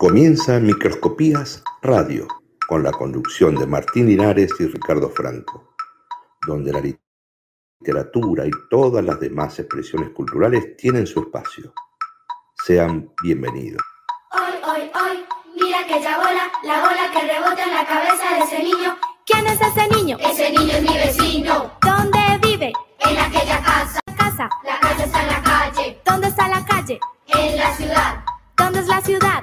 Comienza Microscopías Radio, con la conducción de Martín Linares y Ricardo Franco, donde la literatura y todas las demás expresiones culturales tienen su espacio. Sean bienvenidos. Hoy, hoy, hoy, mira aquella bola, la bola que rebota en la cabeza de ese niño. ¿Quién es ese niño? Ese niño es mi vecino. ¿Dónde vive? En aquella casa. Casa. La casa está en la calle. ¿Dónde está la calle? En la ciudad. ¿Dónde es la ciudad?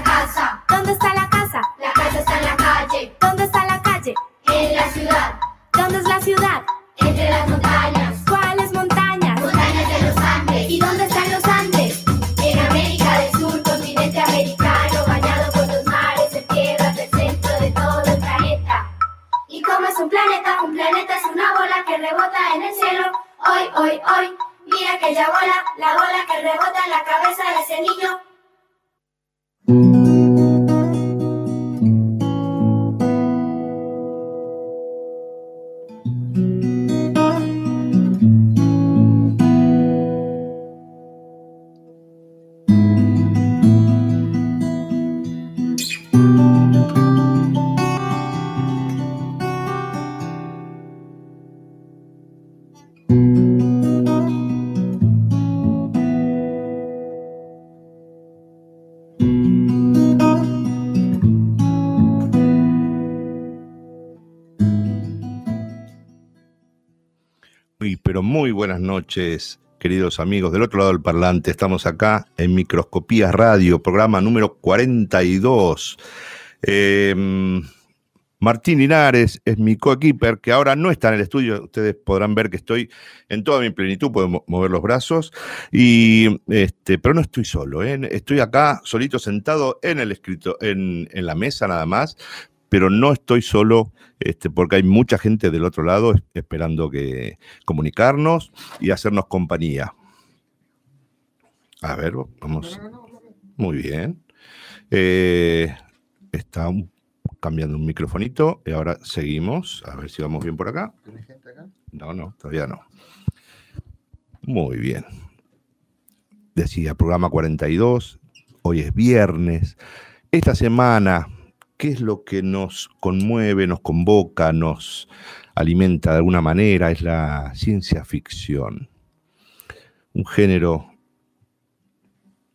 casa. ¿Dónde está la casa? La casa está en la calle. ¿Dónde está la calle? En la ciudad. ¿Dónde es la ciudad? Entre las montañas. ¿Cuáles montañas? Montañas de los Andes. ¿Y dónde están los Andes? En América del Sur, continente americano, bañado por los mares de tierras del centro de todo el planeta. ¿Y cómo es un planeta? Un planeta es una bola que rebota en el cielo. Hoy, hoy, hoy, mira aquella bola, la bola que rebota en la cabeza de ese niño. Buenas noches, queridos amigos. Del otro lado del parlante, estamos acá en Microscopías Radio, programa número 42. Eh, Martín Linares es mi coequiper, que ahora no está en el estudio. Ustedes podrán ver que estoy en toda mi plenitud, puedo mo- mover los brazos. Y, este, pero no estoy solo, ¿eh? estoy acá solito sentado en el escrito, en la mesa nada más, pero no estoy solo este, porque hay mucha gente del otro lado es- esperando que comunicarnos y hacernos compañía. A ver, vamos. Muy bien. Eh, está un- cambiando un microfonito y ahora seguimos. A ver si vamos bien por acá. No, no, todavía no. Muy bien. Decía, programa 42. Hoy es viernes. Esta semana, ¿qué es lo que nos conmueve, nos convoca, nos alimenta de alguna manera? Es la ciencia ficción. Un género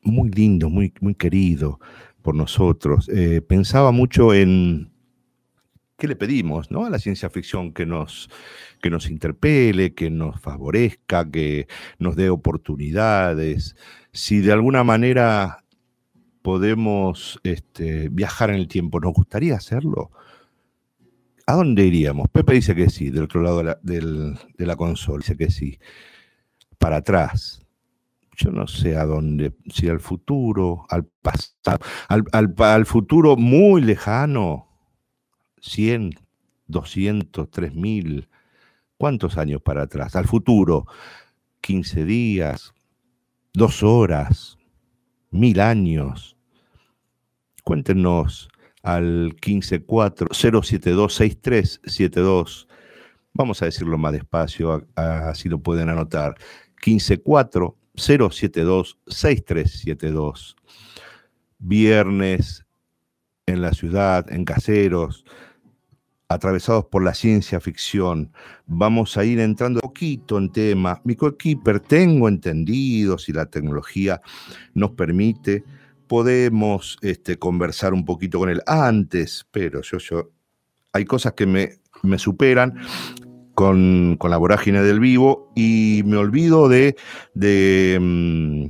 muy lindo, muy, muy querido por nosotros. Eh, pensaba mucho en qué le pedimos ¿no? a la ciencia ficción que nos, que nos interpele, que nos favorezca, que nos dé oportunidades. Si de alguna manera podemos este, viajar en el tiempo, ¿nos gustaría hacerlo? ¿A dónde iríamos? Pepe dice que sí, del otro lado de la, del- de la consola, dice que sí. Para atrás. Yo no sé a dónde, si al futuro, al pasado, al, al al futuro muy lejano, 100, 200, 3000, ¿cuántos años para atrás? Al futuro, 15 días, dos horas, mil años. Cuéntenos al 154-072-6372. Vamos a decirlo más despacio, así lo pueden anotar. 154-072-6372. Viernes en la ciudad, en caseros, atravesados por la ciencia ficción. Vamos a ir entrando un poquito en tema. Mi coequiper, tengo entendido, si la tecnología nos permite, podemos este, conversar un poquito con él antes, pero yo, yo, hay cosas que me, me superan con, con la vorágine del vivo y me olvido de, de, mm,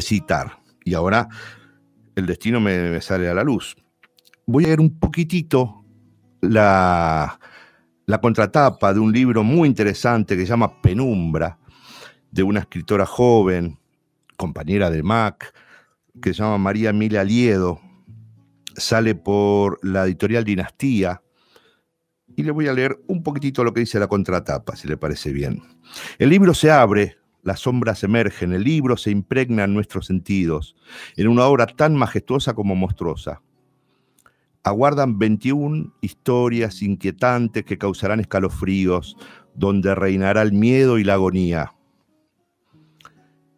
citar. Y ahora el destino me, me sale a la luz. Voy a leer un poquitito la, la contratapa de un libro muy interesante que se llama Penumbra, de una escritora joven, compañera de Mac, que se llama María Emilia Liedo. Sale por la editorial Dinastía y le voy a leer un poquitito lo que dice la contratapa, si le parece bien. El libro se abre, las sombras emergen, el libro se impregna en nuestros sentidos, en una obra tan majestuosa como monstruosa. Aguardan 21 historias inquietantes que causarán escalofríos, donde reinará el miedo y la agonía.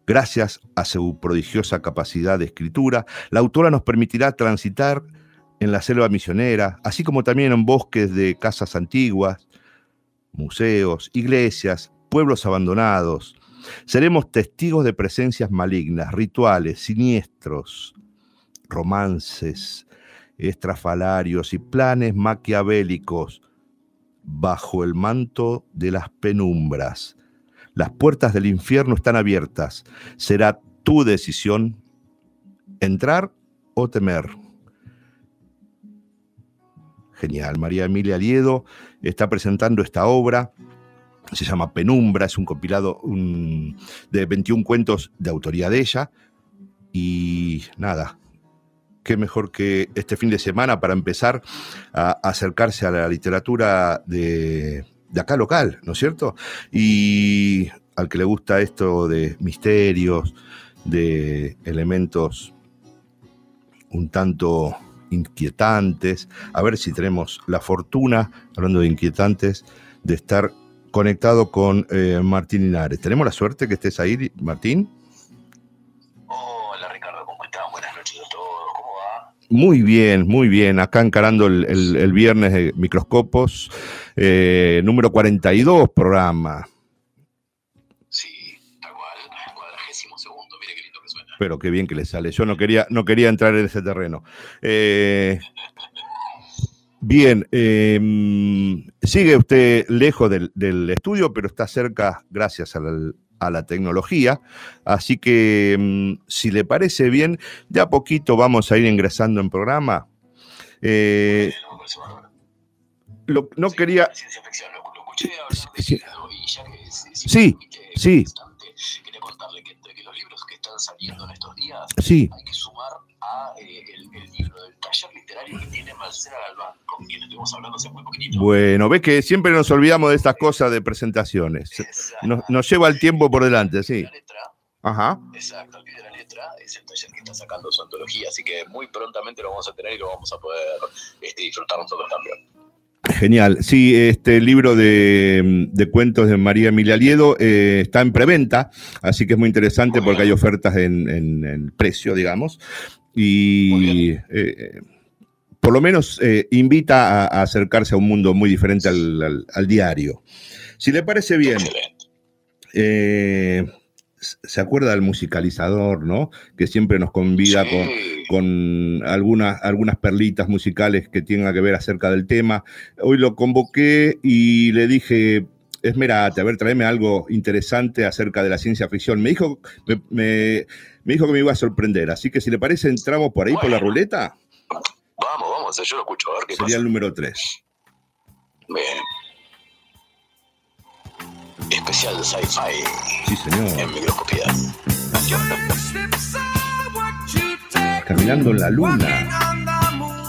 Gracias a su prodigiosa capacidad de escritura, la autora nos permitirá transitar en la selva misionera, así como también en bosques de casas antiguas, museos, iglesias, pueblos abandonados. Seremos testigos de presencias malignas, rituales, siniestros, romances, estrafalarios y planes maquiavélicos bajo el manto de las penumbras. Las puertas del infierno están abiertas. Será tu decisión entrar o temer. Genial. María Emilia Liedo está presentando esta obra. Se llama Penumbra, es un compilado de 21 cuentos de autoría de ella. Y nada, qué mejor que este fin de semana para empezar a acercarse a la literatura de, de acá local, ¿no es cierto? Y al que le gusta esto de misterios, de elementos un tanto inquietantes, a ver si tenemos la fortuna, hablando de inquietantes, de estar conectado con eh, Martín Linares. ¿Tenemos la suerte que estés ahí, Martín? Hola Ricardo, ¿cómo estás? Buenas noches a todos, ¿cómo va? Muy bien, muy bien. Acá encarando el, el viernes de Microscopos eh, número 42 programa. Sí, tal cual, cuadragésimo segundo, mire qué lindo que suena. Pero qué bien que le sale. Yo no quería, no quería entrar en ese terreno. Eh, bien, eh, sigue usted lejos del, del, estudio, pero está cerca gracias a la tecnología. Así que, mm, si le parece bien, de a poquito vamos a ir ingresando en programa. Eh, lo, no sí, quería. Ciencia ficción, lo, lo escuché hablar de Sí. y ya que es Sí, sí. importante, quería contarle que entre que los libros que están saliendo en estos días Sí, hay que sumar a eh, el, el libro del taller literario que tiene Marcela Galván, con quien estuvimos hablando hace muy poquitito. bueno, ves que siempre nos olvidamos de estas cosas de presentaciones. Nos, nos lleva el tiempo por delante, sí. La letra, Ajá. Exacto, al pie de la letra es el taller que está sacando su antología, así que muy prontamente lo vamos a tener y lo vamos a poder este, disfrutar nosotros también. Genial. Sí, este libro de, de cuentos de María Emilia Liedo eh, está en preventa, así que es muy interesante Muy porque hay ofertas en, en- en precio, digamos. Y eh, por lo menos eh, invita a, a acercarse a un mundo muy diferente al, al- al diario. Si le parece bien, se acuerda del musicalizador, ¿no? Que siempre nos convida Sí. con algunas, algunas perlitas musicales que tengan que ver acerca del tema. Hoy lo convoqué y le dije, esmerate, a ver, tráeme algo interesante acerca de la ciencia ficción. Me dijo, me, me- me dijo que me iba a sorprender, así que si le parece, entramos por ahí por la ruleta. Vamos, vamos, yo lo escucho, a ver qué Sería pasa. el número 3. Bien. Especial de sci-fi Sí, señor. en microscopía. Caminando en la luna.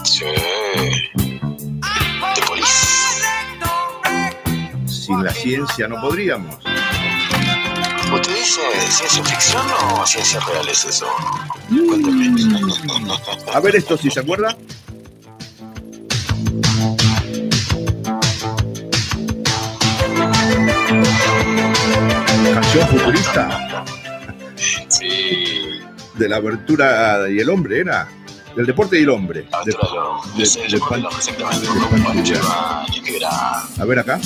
Sí. De polis. Sin la ciencia no podríamos. ¿Usted dice ciencia ficción o ciencia real es eso? Cuénteme. A ver esto, si se acuerda. Canción futurista. De la abertura y el hombre, era. Del deporte y el hombre. De- Aventuralo. de- de Pan- de Pan- a ver acá.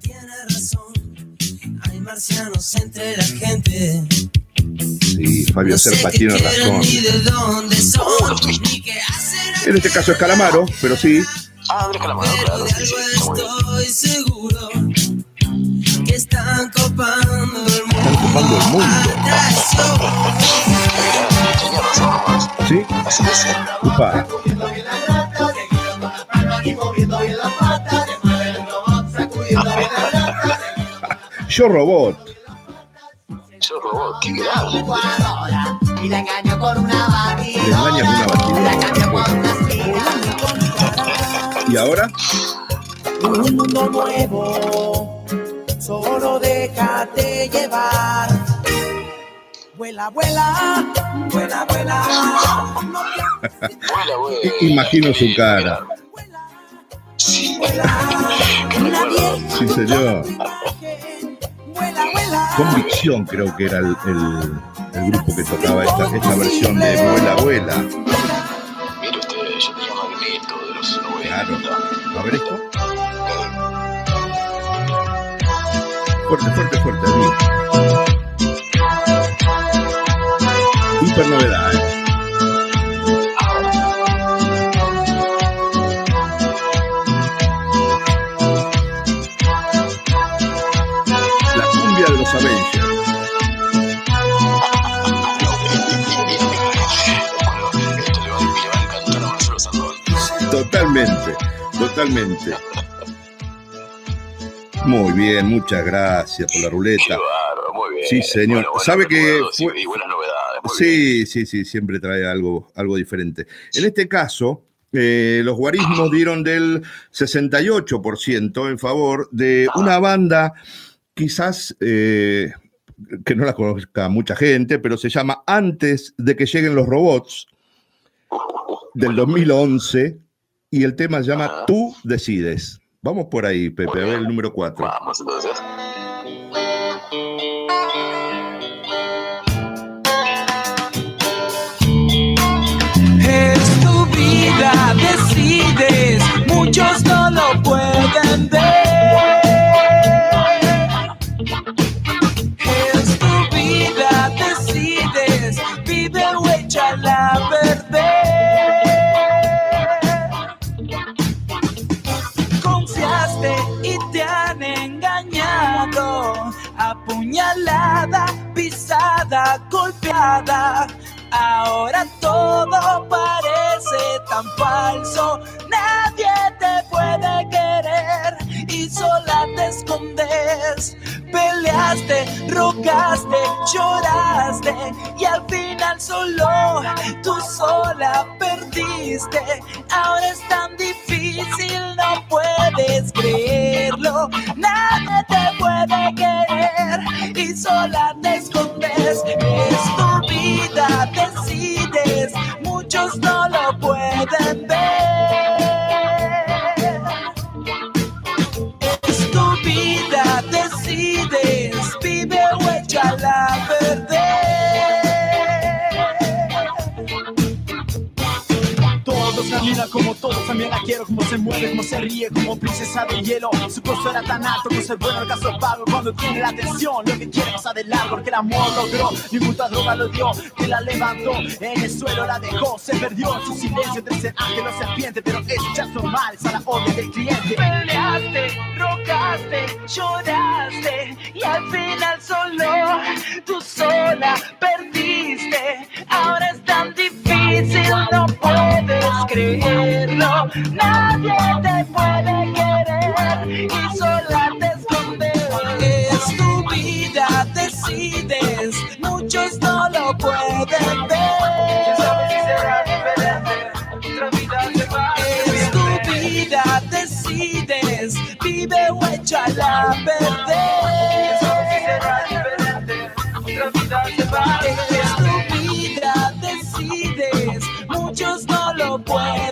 Tiene razón, hay marcianos entre la gente. Sí, Fabio Serpa tiene razón. En este caso es Calamaro, pero sí. Ah, Andrés Calamaro, Pero claro. Sí, sí, el mundo. Están ocupando el mundo. ¿Sí? Upa. Yo robot. Yo robot, qué grande. Y la engaño con una batidora. ¿Y ahora? un mundo nuevo, solo déjate llevar. Vuela, vuela, vuela, vuela. Imagino su cara. Sí. Sí, señor. Convicción creo que era el, el- el grupo que tocaba esta, esta versión de Vuela, Vuela. Mire usted, yo tenía Magneto de los 90. Claro. A ver esto. Fuerte, fuerte, fuerte. ahí. Hiper novedad, ¿eh? La cumbia de los Avengers. Bueno, esto Muy bien, muchas gracias por la ruleta. bárbaro, muy bien. Sí, señor. Bueno, ¿Sabe que recuerdos y- fue- Y buenas novedades. muy bien. Sí, sí, sí, siempre trae algo, algo diferente. En este caso, eh, los guarismos dieron del 68% en favor de una banda, quizás eh, que no la conozca mucha gente, pero se llama Antes de que lleguen los robots, del 2011, y el tema se llama Ajá. Tú decides. Vamos por ahí, Pepe, a ver el número 4. Vamos entonces. Es tu vida, decides, muchos no lo pueden ver. Golpeada. Ahora todo parece tan falso, nadie te puede querer y sola te escondes. Peleaste, rogaste, lloraste y al final solo tú sola perdiste. Ahora es tan difícil, no puedes creerlo. Nadie te puede querer y sola te escondes. Como todos, también la quiero, como se mueve, como se ríe, como princesa de hielo. Su costo era tan alto que se bueno el caso pago cuando tiene la atención. Lo que quiere pasar de porque el amor logró, ninguna droga lo dio, que la levantó, en el suelo la dejó, se perdió su silencio entre ser ángel o serpiente, pero eso ya es normal, es a la orden del cliente. Peleaste, rogaste, lloraste, y al final solo tú sola perdiste. Ahora es tan difícil, no puedes creerlo. Nadie te puede querer y sola te escondes. Es tu vida, decides, muchos no lo pueden ver. Es tu vida, decides, vive o échala a perder. Muchos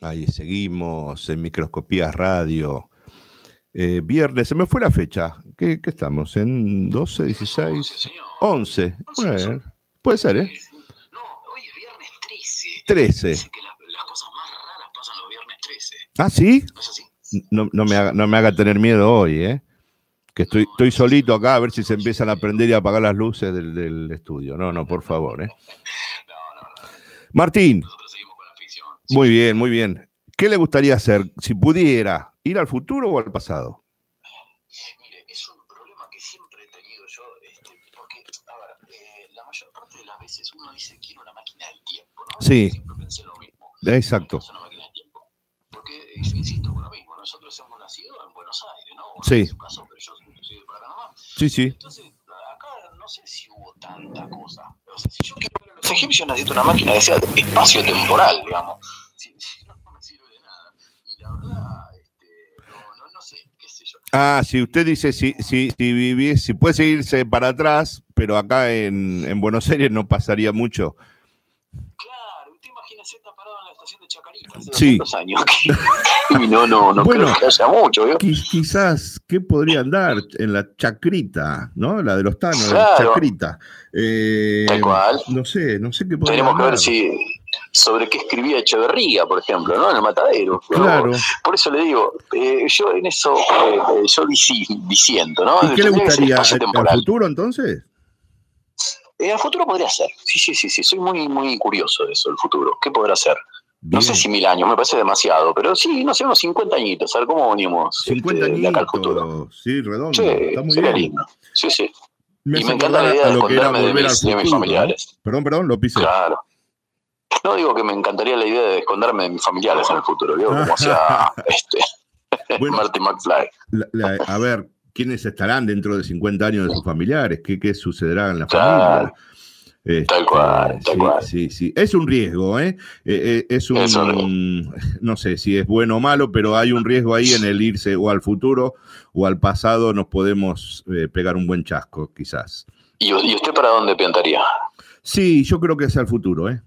Ahí seguimos en Microscopías Radio. Eh, viernes, se me fue la fecha. ¿Qué, qué estamos? ¿En 12, 16? 11. Bueno, puede ser, ¿eh? No, hoy es viernes 13. 13. Dice que las, cosas más raras pasan los viernes 13. ¿Ah, sí? ¿No? No, me haga, no me haga tener miedo hoy, ¿eh? Que estoy, estoy solito acá a ver si se empiezan a prender y a apagar las luces del, del estudio. No, no, por favor, ¿eh? Martín, Nosotros seguimos con la ficción. Muy bien, muy bien. ¿Qué le gustaría hacer si pudiera? ¿Ir al futuro o al pasado? Mire, es un problema que siempre he tenido yo, este, porque, a ver, eh, la mayor parte de las veces uno dice quiero una máquina del tiempo, ¿no? Sí. Siempre pensé lo mismo. Exacto. Una máquina del tiempo. Porque, eh, yo insisto con lo mismo, nosotros hemos nacido en Buenos Aires, ¿no? Bueno, Sí. En su caso, pero yo soy de Paraná. Sí, sí. Entonces, acá no sé si hubo tanta cosa. O sea, si yo quiero ver los egipcios, necesito una máquina sea espacio temporal, digamos. Si, si no, no me sirve de nada. La verdad, este, no, no, no sé, qué sé yo. Ah, si usted dice si, si, si vivís, si puede seguirse para atrás, pero acá en, en Buenos Aires no pasaría mucho. Claro, usted imagínese estar parado en la estación de Chacarita hace Sí. 200 años. y no, no, no Bueno. creo que haya mucho, quizás, ¿qué podría andar en la chacrita, ¿no? La de los tanos, la Claro. chacrita. Eh, Tal cual. no sé, no sé qué podría Tenemos que ver si sobre qué escribía Echeverría, por ejemplo, ¿no? En el matadero. ¿no? Claro. Por eso le digo, eh, yo en eso, eh, eh, yo disiento, ¿no? ¿Y qué le gustaría? espacio ¿El, el temporal. futuro entonces? Eh, a futuro podría ser. Sí, sí, sí, sí. Soy muy, muy curioso de eso, el futuro. ¿Qué podrá ser? No sé si mil años, me parece demasiado, pero sí, no sé, unos 50 añitos, a ver cómo venimos 50 este, de acá al futuro. añitos, sí, redondo, Sí, está muy bien. lindo. Sí, sí. Me y me encanta la idea de esconderme de al mis, de mis familiares. Perdón, perdón, lo pisé. Claro. No digo que me encantaría la idea de esconderme de mis familiares en el futuro, digo, como hacía este, Bueno. Marty McFly. La- la- a ver, ¿quiénes estarán dentro de 50 años de sus familiares? ¿Qué, qué sucederá en la familia? Este, Tal cual, tal sí, cual. sí, sí. Es un riesgo, ¿eh? Eh, eh, es un, Es un no sé si es bueno o malo, pero hay un riesgo ahí en el irse o al futuro o al pasado, nos podemos eh, pegar un buen chasco, quizás. ¿Y, y usted para dónde piantaría? Sí, yo creo que es al futuro, ¿eh?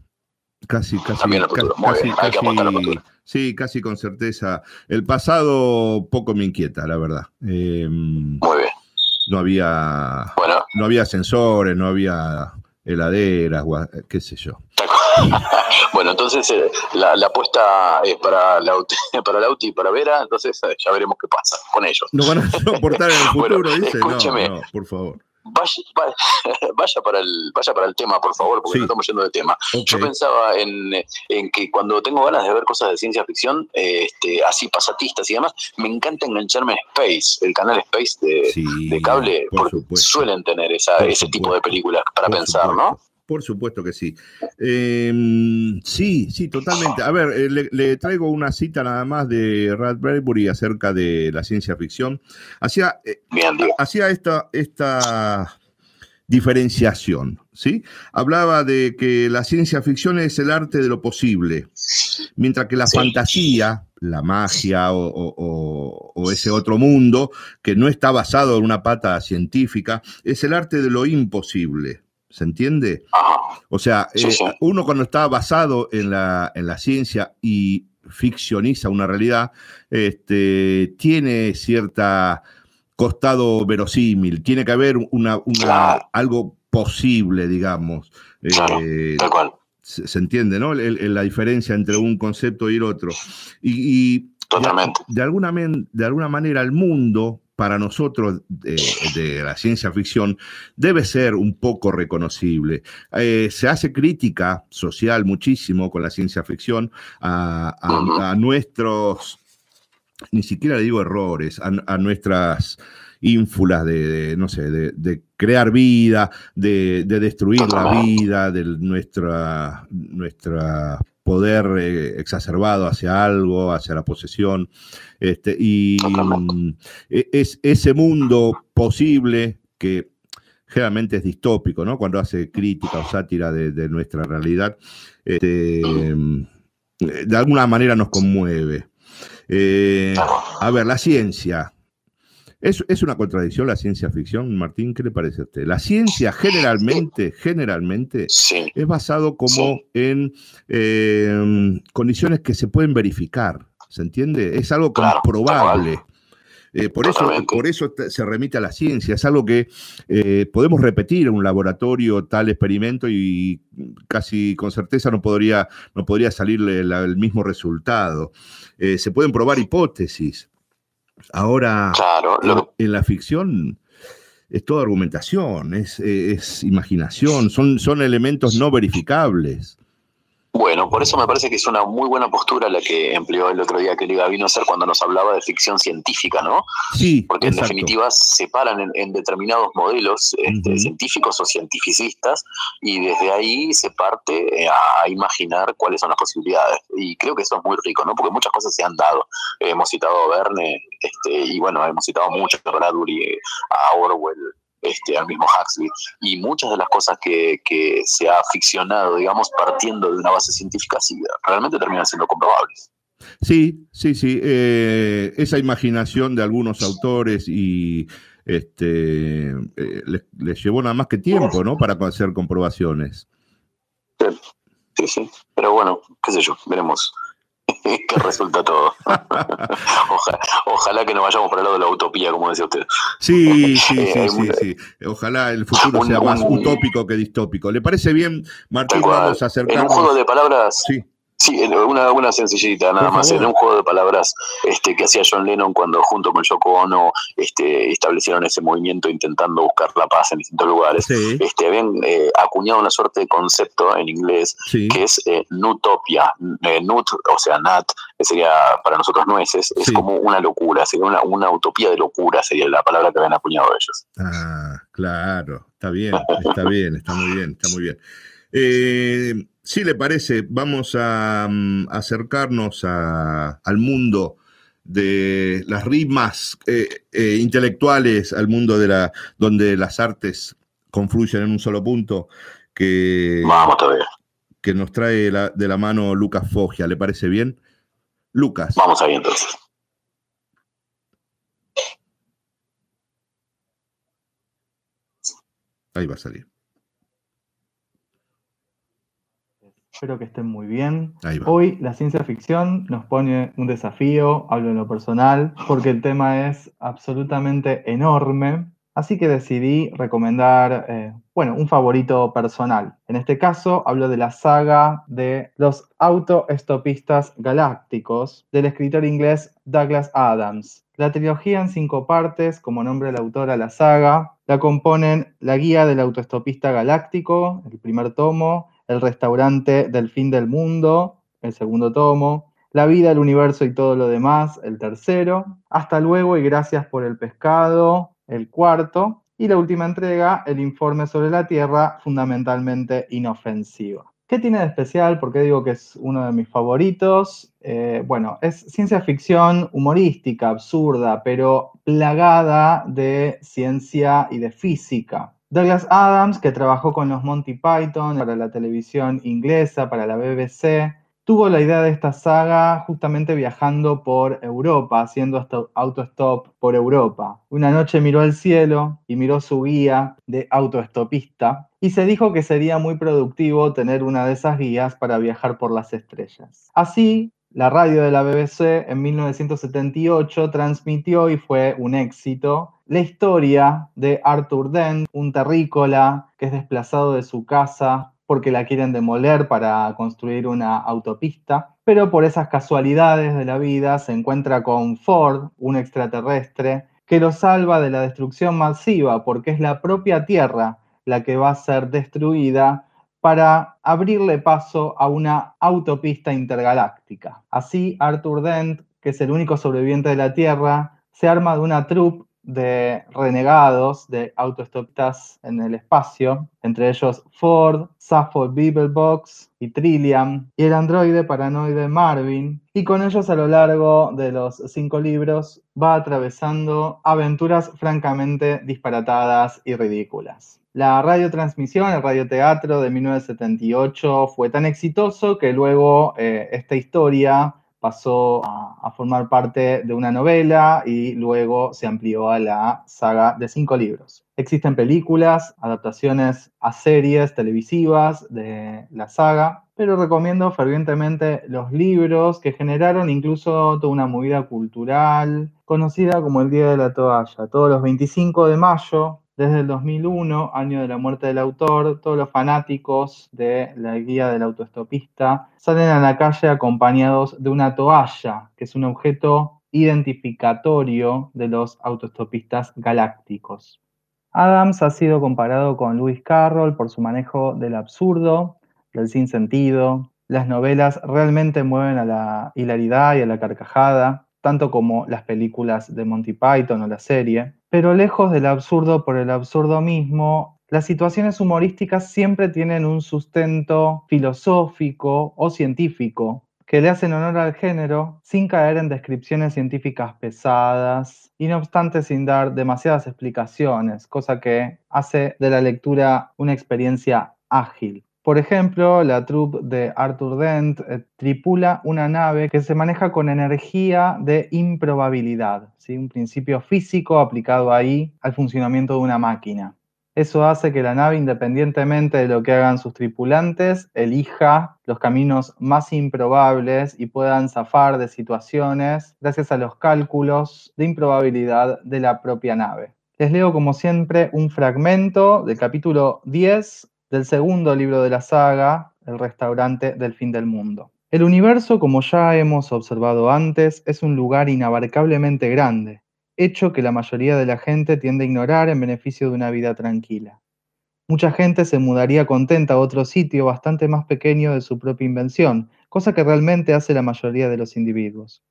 Casi, casi, También futuro. Casi, bien, casi- sí, casi con certeza. El pasado poco me inquieta, la verdad. Eh, Muy bien. no había, Bueno, no había sensores, no había heladeras, qué sé yo. bueno entonces eh, la, la apuesta es para Lauti, para Lauti y para Vera, entonces eh, ya veremos qué pasa con ellos. ¿No van a soportar en el Bueno, futuro? dice. No, escúcheme. no, por favor. Vaya, va- vaya, para el, vaya para el tema, por favor, porque Sí. estamos yendo de tema. Yo pensaba en, en que cuando tengo ganas de ver cosas de ciencia ficción, este, así pasatistas y demás, me encanta engancharme en Space, el canal Space de, Sí, de cable, por porque supuesto. suelen tener esa, Por ese tipo de películas para Por pensar, supuesto. ¿no? Por supuesto que sí. Eh, sí, sí, totalmente. A ver, eh, le, le traigo una cita nada más de Rad Bradbury acerca de la ciencia ficción. Hacía, eh, hacía esta, esta diferenciación, ¿sí? Hablaba de que la ciencia ficción es el arte de lo posible, mientras que la Sí. fantasía, la magia o, o- o- o ese otro mundo que no está basado en una pata científica, es el arte de lo imposible. ¿Se entiende? Ajá. O sea, Sí, eh, sí. uno cuando está basado en la, en la ciencia y ficcioniza una realidad, este, tiene cierta costado verosímil, tiene que haber una, una- Claro. algo posible, digamos. Claro, Eh, Tal cual, se, se entiende, ¿no? El- el- la diferencia entre un concepto y el otro. Y, y totalmente. de, alguna, men- de alguna manera el mundo, para nosotros de, de la ciencia ficción, debe ser un poco reconocible. Eh, se hace crítica social muchísimo con la ciencia ficción a, a- Ujú. a nuestros, ni siquiera le digo errores, a, a nuestras ínfulas de, de, no sé, de, de crear vida, de, de destruir la vida, de nuestra, nuestra poder eh, exacerbado hacia algo, hacia la posesión. Este, y mm, e- es ese mundo posible que generalmente es distópico, ¿no? Cuando hace crítica o sátira de, nuestra realidad, este, de alguna manera nos conmueve. Eh, a ver, la ciencia. ¿Es, ¿Es, una contradicción la ciencia ficción, Martín? ¿Qué le parece a usted? La ciencia generalmente, generalmente, es basado como en eh, condiciones que se pueden verificar, ¿se entiende? Es algo comprobable. Eh, por, eso, por eso se remite a la ciencia, es algo que eh, podemos repetir en un laboratorio tal experimento y casi con certeza no podría, no podría salirle el mismo resultado. Eh, se pueden probar hipótesis. Ahora, en, la ficción es toda argumentación, es, es imaginación, son, son elementos no verificables. Bueno, por eso me parece que es una muy buena postura la que empleó el otro día Kelly Gavino ser cuando nos hablaba de ficción científica, ¿no? Sí. Porque en definitiva se paran en, determinados modelos este, científicos o cientificistas y desde ahí se parte eh, a imaginar cuáles son las posibilidades. Y creo que eso es muy rico, ¿no? Porque muchas cosas se han dado. hemos citado a Verne este, y bueno, hemos citado mucho a Bradbury, a Orwell, este, al mismo Huxley. Y muchas de las cosas que, se ha ficcionado, digamos, partiendo de una base científica, sí, realmente terminan siendo comprobables. Sí, sí, sí. Eh, esa imaginación de algunos autores y este eh, les, llevó nada más que tiempo, ¿no? Para hacer comprobaciones. Sí, sí. Pero bueno, qué sé yo, veremos que resulta todo. ojalá, que no vayamos por el lado de la utopía, como decía usted. Sí, sí, sí, sí, sí, Ojalá el futuro sea más utópico que distópico. ¿Le parece bien, Martín? Vamos a acercarnos. En un juego de palabras. Sí. Sí, una, una sencillita, nada más, en un juego de palabras este, que hacía John Lennon cuando junto con Yoko Ono este, establecieron ese movimiento intentando buscar la paz en distintos lugares. Este, habían eh, acuñado una suerte de concepto en inglés que es eh, nutopia. Eh, nut, o sea, nat, que sería para nosotros nueces, es como una locura, sería una, una utopía de locura, sería la palabra que habían acuñado ellos. Ah, claro, está bien, está bien, está muy bien, está muy bien. Eh, si le parece, vamos a, mm, acercarnos al mundo de las rimas eh, eh, intelectuales, al mundo de la, donde las artes confluyen en un solo punto, que, vamos todavía. que nos trae de la mano Lucas Foggia. ¿Le parece bien? Lucas. Vamos ahí entonces. Ahí va a salir. Espero que estén muy bien. Hoy la ciencia ficción nos pone un desafío, hablo en lo personal, porque el tema es absolutamente enorme. Así que decidí recomendar, eh, bueno, un favorito personal. En este caso hablo de la saga de los autoestopistas galácticos del escritor inglés Douglas Adams. La trilogía en cinco partes, como nombre el autor a la saga, la componen La Guía del Autoestopista Galáctico, el primer tomo, el restaurante del fin del mundo, el segundo tomo, La vida, el universo y todo lo demás, el tercero, Hasta luego y gracias por el pescado, el cuarto, y la última entrega, el informe sobre la Tierra, fundamentalmente inofensiva. ¿Qué tiene de especial? ¿Por qué digo que es uno de mis favoritos? Eh, bueno, es ciencia ficción humorística, absurda, pero plagada de ciencia y de física. Douglas Adams, que trabajó con los Monty Python para la televisión inglesa, para la BBC, tuvo la idea de esta saga justamente viajando por Europa, haciendo autostop por Europa. Una noche miró al cielo y miró su guía de autoestopista y se dijo que sería muy productivo tener una de esas guías para viajar por las estrellas. Así, la radio de la BBC en 1978 transmitió y fue un éxito la historia de Arthur Dent, un terrícola que es desplazado de su casa porque la quieren demoler para construir una autopista, pero por esas casualidades de la vida se encuentra con Ford, un extraterrestre, que lo salva de la destrucción masiva porque es la propia Tierra la que va a ser destruida para abrirle paso a una autopista intergaláctica. Así, Arthur Dent, que es el único sobreviviente de la Tierra, se arma de una troupe de renegados, de autoestopistas en el espacio, entre ellos Ford, Safford Beeblebox y Trillium, y el androide paranoide Marvin, y con ellos a lo largo de los cinco libros va atravesando aventuras francamente disparatadas y ridículas. La radiotransmisión, el radioteatro de 1978 fue tan exitoso que luego eh, esta historia pasó a, formar parte de una novela y luego se amplió a la saga de cinco libros. Existen películas, adaptaciones a series televisivas de la saga, pero recomiendo fervientemente los libros que generaron incluso toda una movida cultural conocida como el Día de la Toalla. Todos los 25 de mayo desde el 2001, año de la muerte del autor, todos los fanáticos de la guía del autoestopista salen a la calle acompañados de una toalla, que es un objeto identificatorio de los autoestopistas galácticos. Adams ha sido comparado con Lewis Carroll por su manejo del absurdo, del sinsentido. Las novelas realmente mueven a la hilaridad y a la carcajada, tanto como las películas de Monty Python o la serie. Pero lejos del absurdo por el absurdo mismo, las situaciones humorísticas siempre tienen un sustento filosófico o científico que le hacen honor al género sin caer en descripciones científicas pesadas y no obstante sin dar demasiadas explicaciones, cosa que hace de la lectura una experiencia ágil. Por ejemplo, la troupe de Arthur Dent eh, tripula una nave que se maneja con energía de improbabilidad, ¿sí? un principio físico aplicado ahí al funcionamiento de una máquina. Eso hace que la nave, independientemente de lo que hagan sus tripulantes, elija los caminos más improbables y puedan zafar de situaciones gracias a los cálculos de improbabilidad de la propia nave. Les leo como siempre un fragmento del capítulo 10 del segundo libro de la saga, El restaurante del fin del mundo. El universo, como ya hemos observado antes, es un lugar inabarcablemente grande, hecho que la mayoría de la gente tiende a ignorar en beneficio de una vida tranquila. Mucha gente se mudaría contenta a otro sitio bastante más pequeño de su propia invención, cosa que realmente hace la mayoría de los individuos.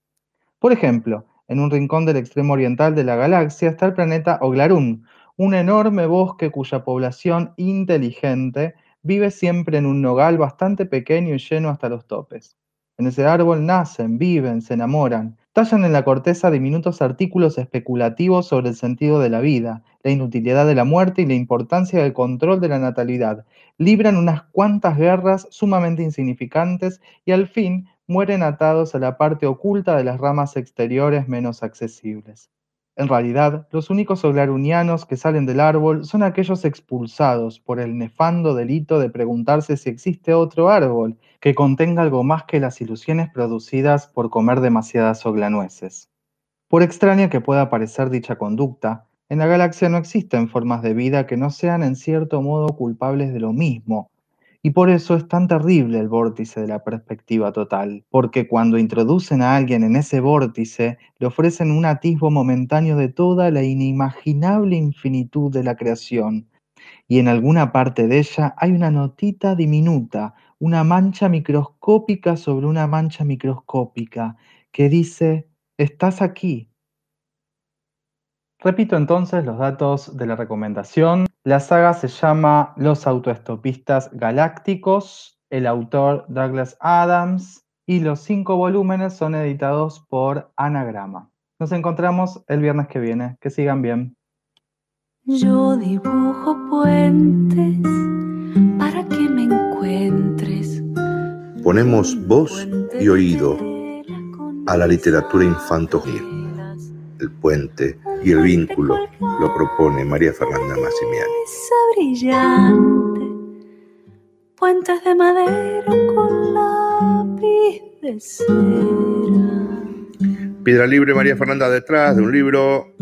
Por ejemplo, en un rincón del extremo oriental de la galaxia está el planeta Oglarun, un enorme bosque cuya población inteligente vive siempre en un nogal bastante pequeño y lleno hasta los topes. En ese árbol nacen, viven, se enamoran, tallan en la corteza diminutos artículos especulativos sobre el sentido de la vida, la inutilidad de la muerte y la importancia del control de la natalidad, libran unas cuantas guerras sumamente insignificantes y al fin mueren atados a la parte oculta de las ramas exteriores menos accesibles. En realidad, los únicos oglarunianos que salen del árbol son aquellos expulsados por el nefando delito de preguntarse si existe otro árbol que contenga algo más que las ilusiones producidas por comer demasiadas oglanueces. Por extraña que pueda parecer dicha conducta, en la galaxia no existen formas de vida que no sean en cierto modo culpables de lo mismo, y por eso es tan terrible el vórtice de la perspectiva total, porque cuando introducen a alguien en ese vórtice, le ofrecen un atisbo momentáneo de toda la inimaginable infinitud de la creación, y en alguna parte de ella hay una notita diminuta, una mancha microscópica sobre una mancha microscópica, que dice, estás aquí, Repito entonces los datos de la recomendación. La saga se llama Los autoestopistas galácticos, el autor Douglas Adams y los cinco volúmenes son editados por Anagrama. Nos encontramos el viernes que viene. Que sigan bien. Yo dibujo puentes para que me encuentres. Ponemos voz y oído a la literatura infantil. El puente y el vínculo lo propone María Fernanda Massimiani. puentes de madera con lápiz de cera. Piedra libre María Fernanda detrás de un libro.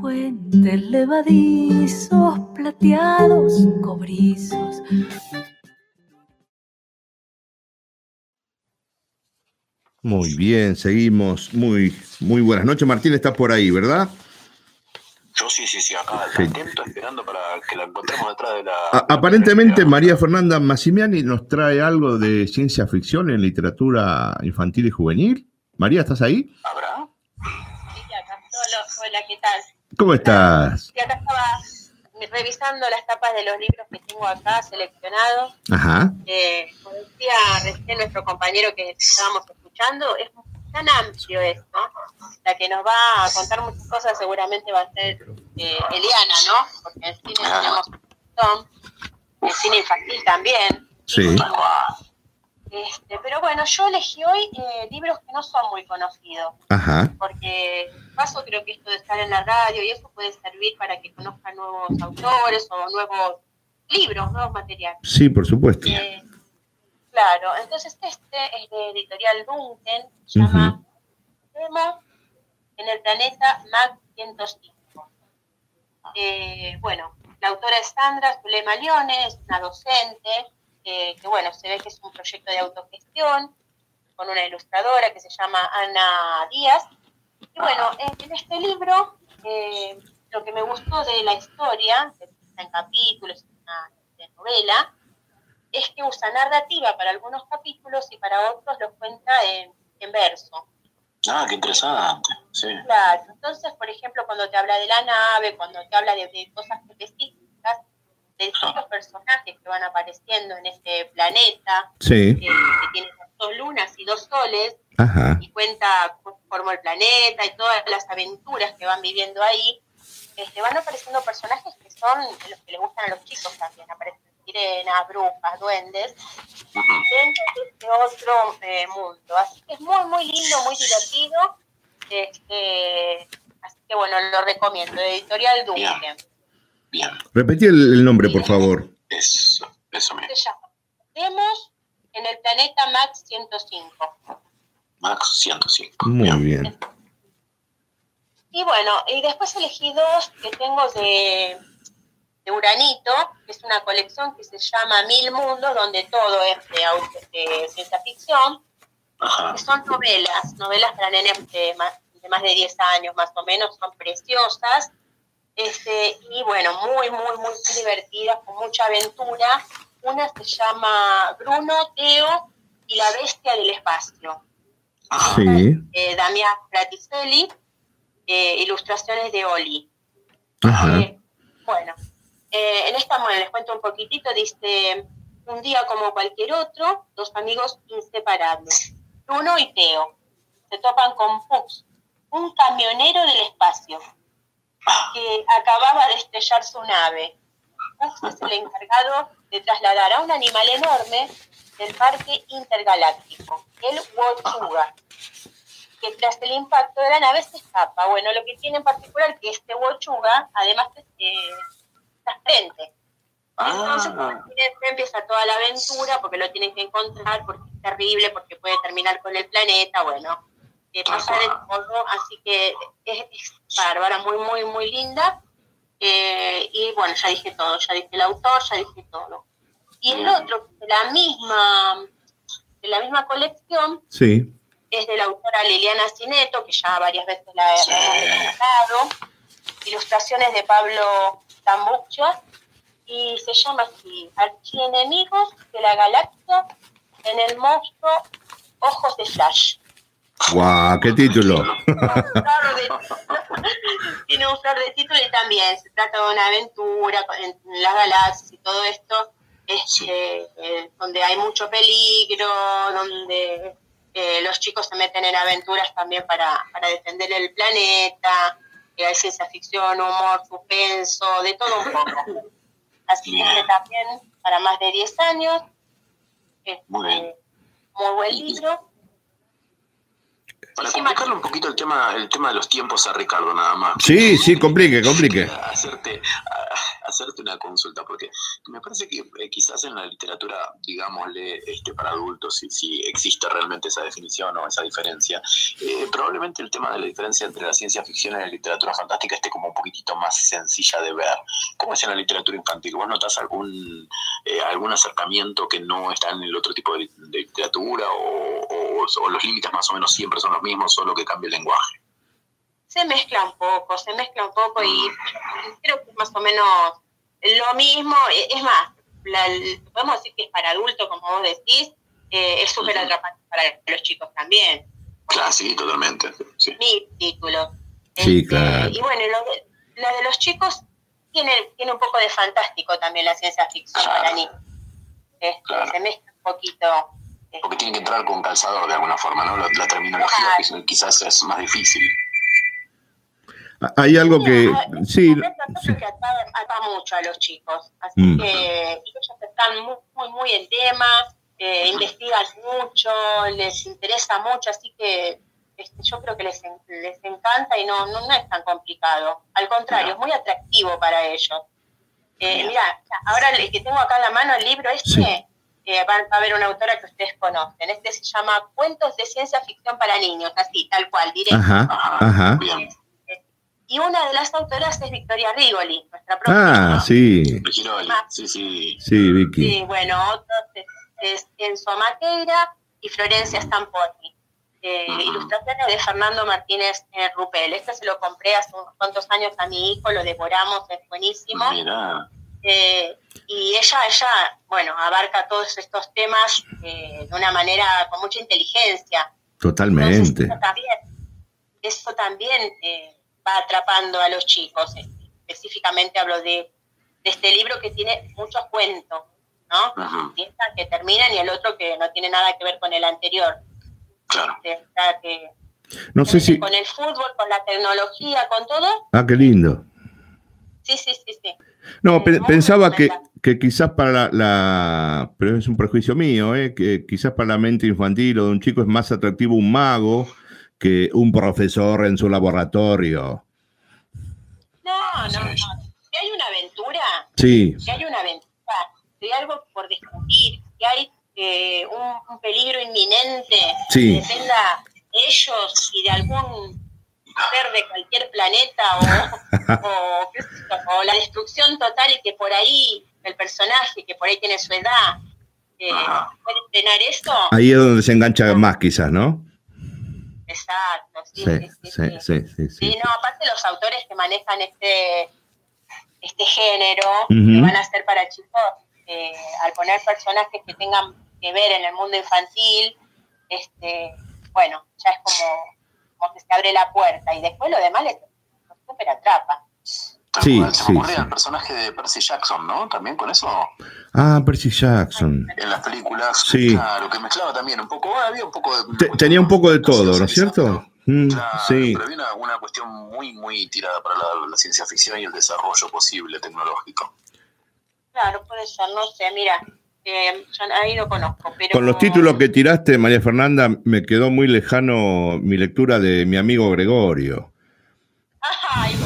Puentes levadizos, plateados, cobrizos, Muy bien, seguimos. Muy, muy buenas noches. Martín está por ahí, ¿verdad? Yo sí, sí, sí, acá atento, esperando para que la encontremos detrás de la. aparentemente, María Fernanda Massimiani nos trae algo de ciencia ficción en literatura infantil y juvenil. María, ¿estás ahí? ¿Habrá? Hola, ¿qué ¿qué tal? ¿Cómo estás? Y acá estaba revisando las tapas de los libros que tengo acá seleccionados. Ajá. Eh, como decía recién nuestro compañero que estábamos escuchando, es tan amplio esto. La que nos va a contar muchas cosas seguramente va a ser eh, Eliana, ¿no? Porque en el cine tenemos un montón, cine infantil también. Sí. Este, pero bueno, yo elegí hoy eh, libros que no son muy conocidos. Ajá. Porque paso creo que esto de estar en la radio y eso puede servir para que conozcan nuevos autores o nuevos libros, nuevos materiales. Sí, por supuesto. Eh, claro, entonces este es de editorial Duncan, se llama Demo en el planeta Mag 105. Eh, bueno, la autora es Sandra Zulema Leone, es una docente que bueno, se ve que es un proyecto de autogestión con una ilustradora que se llama Ana Díaz. Y bueno, en, este libro, eh, lo que me gustó de la historia, que está en capítulos, es una novela, es que usa narrativa para algunos capítulos y para otros los cuenta en, verso. Ah, qué interesante. Sí. Claro, entonces, por ejemplo, cuando te habla de la nave, cuando te habla de, de cosas específicas, de distintos personajes que van apareciendo en este planeta, sí. que, tiene dos lunas y dos soles, Ajá. y cuenta cómo formó el planeta y todas las aventuras que van viviendo ahí, este, van apareciendo personajes que son los que les gustan a los chicos también, aparecen sirenas, brujas, duendes, dentro de este otro eh, mundo. Así que es muy, muy lindo, muy divertido. Este, así que bueno, lo recomiendo. Editorial Duncan. Bien. Repetí el, el nombre, por favor. Eso, eso mismo. Se llama Demos en el planeta Max 105. Max 105. Muy bien. Y bueno, y después elegí dos que tengo de, de Uranito, que es una colección que se llama Mil Mundos, donde todo es de, auto- de ciencia ficción. Ajá. que son novelas, novelas para nenes de más, de más de 10 años más o menos, son preciosas. Este, y bueno, muy, muy, muy divertidas, con mucha aventura. Una se llama Bruno, Teo y la bestia del espacio. Sí. Eh, Damián Fraticelli, eh, ilustraciones de Oli. Ajá. Eh, bueno, eh, en esta, bueno, les cuento un poquitito, dice, un día como cualquier otro, dos amigos inseparables, Bruno y Teo, se topan con Pux, un camionero del espacio, que acababa de estrellar su nave. Pux es el encargado de trasladar a un animal enorme del parque intergaláctico, el Wochuga, que tras el impacto de la nave se escapa. Bueno, lo que tiene en particular que este Wochuga, además, es transparente. Entonces, Ah, empieza toda la aventura porque lo tienen que encontrar, porque es terrible, porque puede terminar con el planeta, bueno, eh, pasa de todo, así que es, es bárbara, muy, muy, muy linda. Eh, y bueno, ya dije todo, ya dije el autor, ya dije todo. Y el otro, de la misma, de la misma colección, Sí. es de la autora Liliana Cineto, que ya varias veces la he recomendado. Ilustraciones de Pablo Tambuccia. Y se llama así, Archienemigos de la Galaxia en el monstruo Ojos de Flash. ¡Guau! ¡Qué título! Tiene un flor de título y también se trata de una aventura en las galaxias y todo esto, este, eh, donde hay mucho peligro, donde eh, los chicos se meten en aventuras también para, para defender el planeta, eh, hay ciencia ficción, humor, suspenso, de todo un poco. Así que también para más de 10 años, este, muy buen libro. Para complicarle un poquito el tema, el tema de los tiempos a Ricardo, nada más. Sí, sí, complique, complique. hacerte, a- hacerte una consulta, porque me parece que eh, quizás en la literatura, digámosle, este, para adultos, si, si existe realmente esa definición o esa diferencia, eh, probablemente el tema de la diferencia entre la ciencia ficción y la literatura fantástica esté como un poquitito más sencilla de ver. ¿Cómo es en la literatura infantil? ¿Vos notás algún, eh, algún acercamiento que no está en el otro tipo de, de literatura o, o- o los límites más o menos siempre son los mismos, solo que cambia el lenguaje? se mezcla un poco, se mezcla un poco y creo que es más o menos lo mismo. E- Es más, la- podemos decir que es para adultos, como vos decís, eh, es súper atrapante para los chicos también. Claro, sí, totalmente. Sí. Mi título. Sí, este, claro. Y bueno, lo de, de los chicos tiene, tiene un poco de fantástico también la ciencia ficción para mí. Este, se mezcla un poquito. Porque tiene que entrar con calzador de alguna forma, ¿no? La, terminología quizás es más difícil. Hay algo que. Sí. que ata, mucho a los chicos. Así mm. que ellos están muy, muy, muy en temas, eh, investigan mucho, les interesa mucho, así que este, yo creo que les, les encanta y no, no, es tan complicado. Al contrario, es muy atractivo para ellos. Eh, mira, ahora el que tengo acá en la mano el libro este, eh, va, a haber una autora que ustedes conocen. Este se llama Cuentos de Ciencia Ficción para Niños, así, tal cual, directo. Ajá, ajá. Y una de las autoras es Victoria Rigoli, nuestra propia. Ah, sí. Sí, sí. Sí, Vicky. Sí, bueno, otros es, Enzo Maqueira y Florencia Stamponi eh, ilustraciones de Fernando Martínez eh, Rupel. Este se lo compré hace unos cuantos años a mi hijo, lo devoramos, es buenísimo. Eh, y ella, ella, bueno, abarca todos estos temas eh, de una manera con mucha inteligencia. Totalmente. eso también, va atrapando a los chicos. Específicamente hablo de, este libro que tiene muchos cuentos, ¿no? Que terminan y el otro que no tiene nada que ver con el anterior. Claro. no sé si... Con el fútbol, con la tecnología, con todo. Ah, qué lindo. Sí, sí, sí, sí. No, pensaba que, que, quizás para la, Pero es un prejuicio mío, ¿eh? que quizás para la mente infantil o de un chico es más atractivo un mago que un profesor en su laboratorio. No, no, no. Si hay una aventura, sí. si hay una aventura, si hay algo por descubrir, si hay eh, un, peligro inminente que dependa de ellos y de algún ser de cualquier planeta o, la destrucción total y que por ahí el personaje que por ahí tiene su edad eh, puede entrenar eso. Ahí es donde se engancha más quizás, ¿no? Exacto, sí sí sí, sí, no, aparte los autores que manejan este, este género, que van a ser para chicos, eh, al poner personajes que tengan que ver en el mundo infantil, este, bueno, ya es como, que se abre la puerta y después lo demás le súper atrapa. Sí, se me ocurría el personaje de Percy Jackson, ¿no? También con eso. Ah, Percy Jackson. En las películas, sí. claro, que mezclaba también un poco, había un poco de... tenía un poco de todo, ¿no es cierto? Mm, sí. Pero había una, cuestión muy, muy tirada para la, ciencia ficción y el desarrollo posible tecnológico. Claro, puede ser, no sé, mira, ahí lo conozco. Pero... Con los títulos que tiraste, María Fernanda, me quedó muy lejano mi lectura de mi amigo Gregorio. Ay, bueno, no,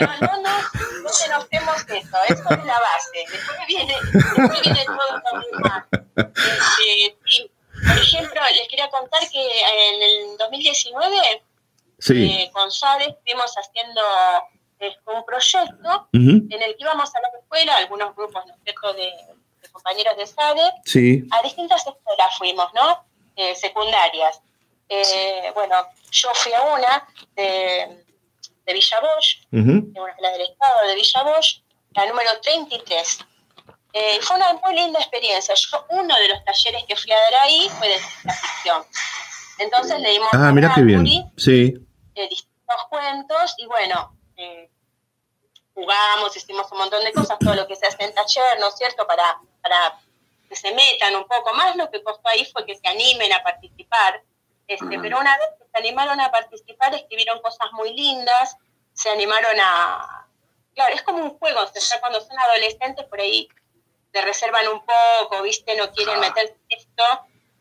no, no, no, no te notemos eso, eso es la base. Después viene, después viene todo lo demás. Este, sí. Por ejemplo, les quería contar que en el 2019 sí. eh, con Sade estuvimos haciendo eh, un proyecto en el que íbamos a la escuela, algunos grupos ¿no de, compañeros de SADE, sí. a distintas escuelas fuimos, ¿no? Eh, secundarias. Eh, bueno, yo fui a una de, de Villa Bosch, una del estado de Villa Bosch, la número 33. Eh, fue una muy linda experiencia. Yo, uno de los talleres que fui a dar ahí fue de ciencia ficción. Entonces leímos ah, mira qué bien. Sí. distintos cuentos y bueno, jugamos, hicimos un montón de cosas, todo lo que se hace en taller, ¿no es cierto?, para, para que se metan un poco más. Lo que costó ahí fue que se animen a participar. Este, pero una vez que se animaron a participar, escribieron cosas muy lindas, se animaron a... Claro, es como un juego, o sea, cuando son adolescentes por ahí se reservan un poco, ¿viste? No quieren meter esto.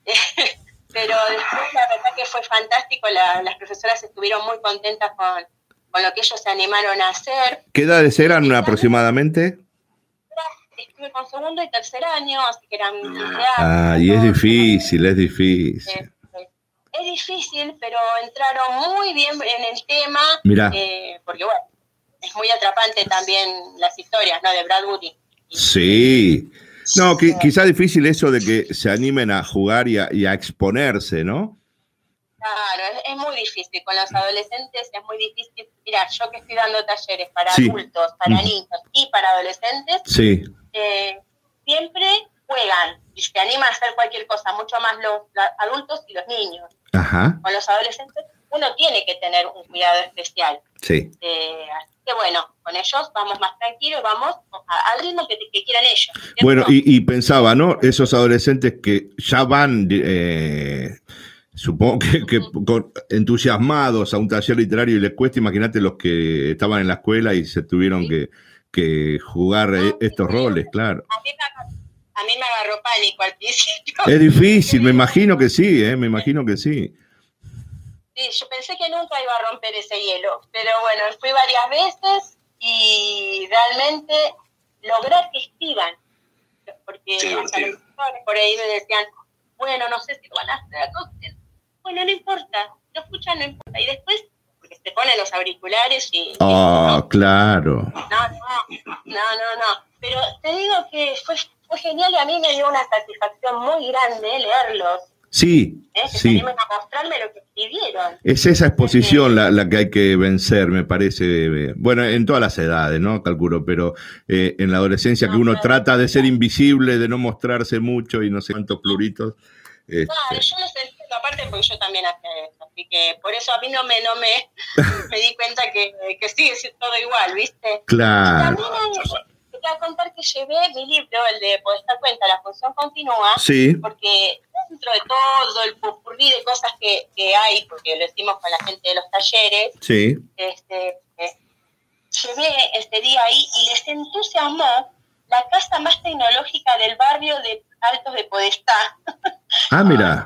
pero después la verdad que fue fantástico, las profesoras estuvieron muy contentas con, con lo que ellos se animaron a hacer. ¿Qué edades eran aproximadamente? Estuve con segundo y tercer año, así que eran Ah, y es difícil, es difícil. Es, difícil, pero entraron muy bien en el tema. Mira. Eh, porque bueno, es muy atrapante también las historias, ¿no? De Brad Woody. Sí. No, quizá difícil eso de que se animen a jugar y a exponerse, ¿no? Claro, es, muy difícil. Con los adolescentes es muy difícil. Mira, yo que estoy dando talleres para adultos, para niños y para adolescentes, sí. Eh, siempre juegan y se animan a hacer cualquier cosa, mucho más los, adultos y los niños. Ajá. Con los adolescentes uno tiene que tener un cuidado especial. Sí. Eh, así que bueno, con ellos vamos más tranquilos, vamos al ritmo que, quieran ellos. Bueno, y, pensaba, ¿no? Esos adolescentes que ya van, eh, supongo que, entusiasmados a un taller literario y les cuesta, imagínate los que estaban en la escuela y se tuvieron que, jugar ah, estos roles, claro. A mí, me, agarró pánico al principio. Es difícil, me imagino que sí, ¿eh? me imagino que sí. Sí, yo pensé que nunca iba a romper ese hielo, pero bueno, fui varias veces y realmente lograr que escriban, porque por ahí me decían, bueno, no sé si lo van a hacer, bueno, no importa, lo escuchan, no importa, y después, porque se ponen los auriculares y... Ah, claro. No, no, no, no, no, pero te digo que fue, fue genial y a mí me dio una satisfacción muy grande leerlos Sí, ¿Eh? sí. Es esa exposición la, que hay que vencer, me parece. Bueno, en todas las edades, ¿no? Calculo, pero eh, en la adolescencia que uno trata de ser invisible, de no mostrarse mucho y no sé cuántos pluritos. Este... Claro, yo lo entiendo aparte porque yo también hacía eso, así que por eso a mí no me, no me, me di cuenta que, que sigue siendo todo igual, ¿viste? Claro. Te voy a contar que llevé mi libro, el de dar cuenta, la función continúa, sí. porque dentro de todo el pupurrí de cosas que, que, hay, porque lo hicimos con la gente de los talleres, sí. este, eh, llegué este día ahí y les entusiasmó la casa más tecnológica del barrio de Altos de Podestá. Ah, mira.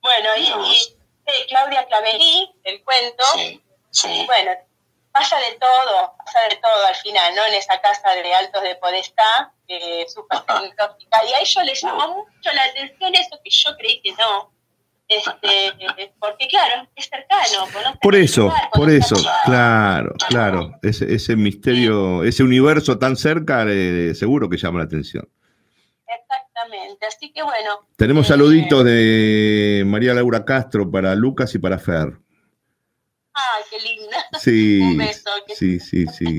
bueno, y, y, Claudia Claverí, el cuento, sí, sí. bueno, pasa de todo, pasa de todo al final, ¿no? En esa casa de Altos de Podestá, eh, súper tecnológica. Y a ellos les llamó mucho la atención eso que yo creí que no. Este, porque claro, es cercano. Por eso, por eso, claro, claro. Ese, ese misterio, ese universo tan cerca, eh, seguro que llama la atención. Exactamente, así que bueno. Tenemos eh, saluditos de María Laura Castro para Lucas y para Fer. Qué linda. Sí, Un beso. sí, sí, sí.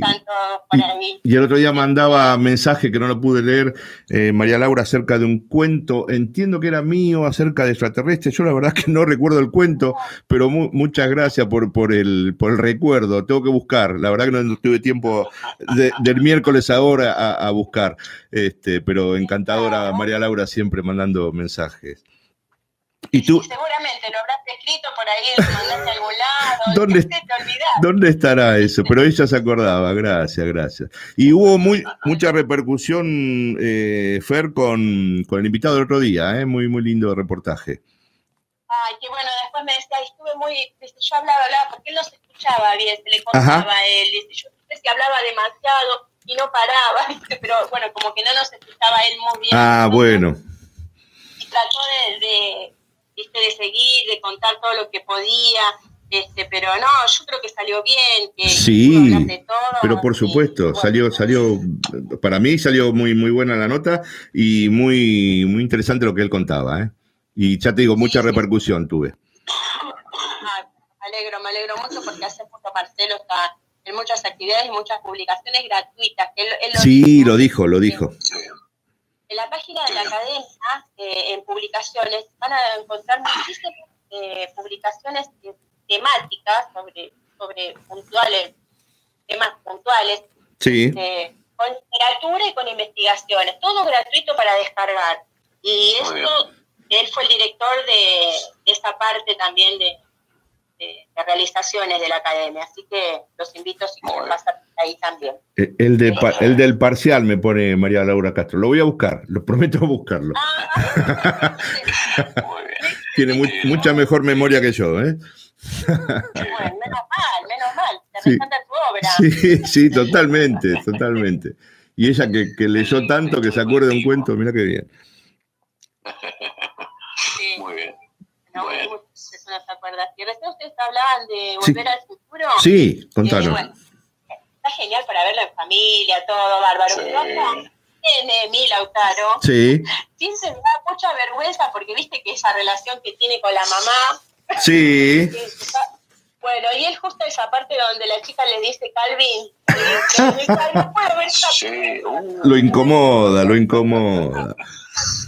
Y, el otro día mandaba mensaje que no lo pude leer, eh, María Laura, acerca de un cuento, entiendo que era mío, acerca de extraterrestres. Yo la verdad que no recuerdo el cuento, pero muchas gracias por, por, el, por el recuerdo. Tengo que buscar. La verdad que no tuve tiempo del miércoles ahora a, a buscar. Este, pero encantadora María Laura siempre mandando mensajes. Y tú, seguramente lo habrás escrito por ahí, lo mandaste a algún lado. ¿Dónde, ¿Dónde estará eso? Pero ella se acordaba, gracias, gracias. Y hubo muy, mucha repercusión, eh, Fer, con, con, el invitado del otro día, ¿eh? muy, muy lindo reportaje. Ay, qué bueno, después me decía, estuve muy, yo hablaba, hablaba, porque él no se escuchaba bien, se le contaba a él, yo sé que hablaba demasiado y no paraba, pero bueno, como que no nos escuchaba él muy bien. Ah, bueno. Y trató de de seguir, de contar todo lo que podía, este, pero no, yo creo que salió bien. Que sí, pero por supuesto, salió, salió, para mí salió muy, muy buena la nota y muy, muy interesante lo que él contaba, ¿eh? Y ya te digo, mucha repercusión tuve. Ah, me alegro, me alegro mucho porque hace poco Marcelo está en muchas actividades y muchas publicaciones gratuitas. sí, lo dijo, lo dijo. En la página de la academia, eh, en publicaciones, van a encontrar muchísimas eh, publicaciones temáticas sobre, sobre puntuales, temas puntuales, sí. Eh, con literatura y con investigaciones, todo gratuito para descargar. Y esto, él fue el director de, de esta parte también de, de, realizaciones de la academia. Así que los invito si quieren pasar ahí también. Eh, el, de, el del parcial me pone María Laura Castro. Lo voy a buscar, lo prometo buscarlo. Ah. Tiene mucha mejor memoria que yo, ¿eh? menos mal, menos mal. Te sí. tu obra. Sí, sí, totalmente, totalmente. Y ella que, que leyó tanto que se acuerda de un cuento, mira qué bien. Muy bien. bueno acuerda. Y recién ustedes hablaban de volver al futuro. Sí, contanos. está genial para verlo en familia, todo bárbaro. Sí. tiene mi Lautaro. Sí. Sí se me da mucha vergüenza porque viste que esa relación que tiene con la mamá. Sí. Bueno, y él justo esa parte donde la chica le dice Calvin, no puedo ver Lo incomoda, lo incomoda.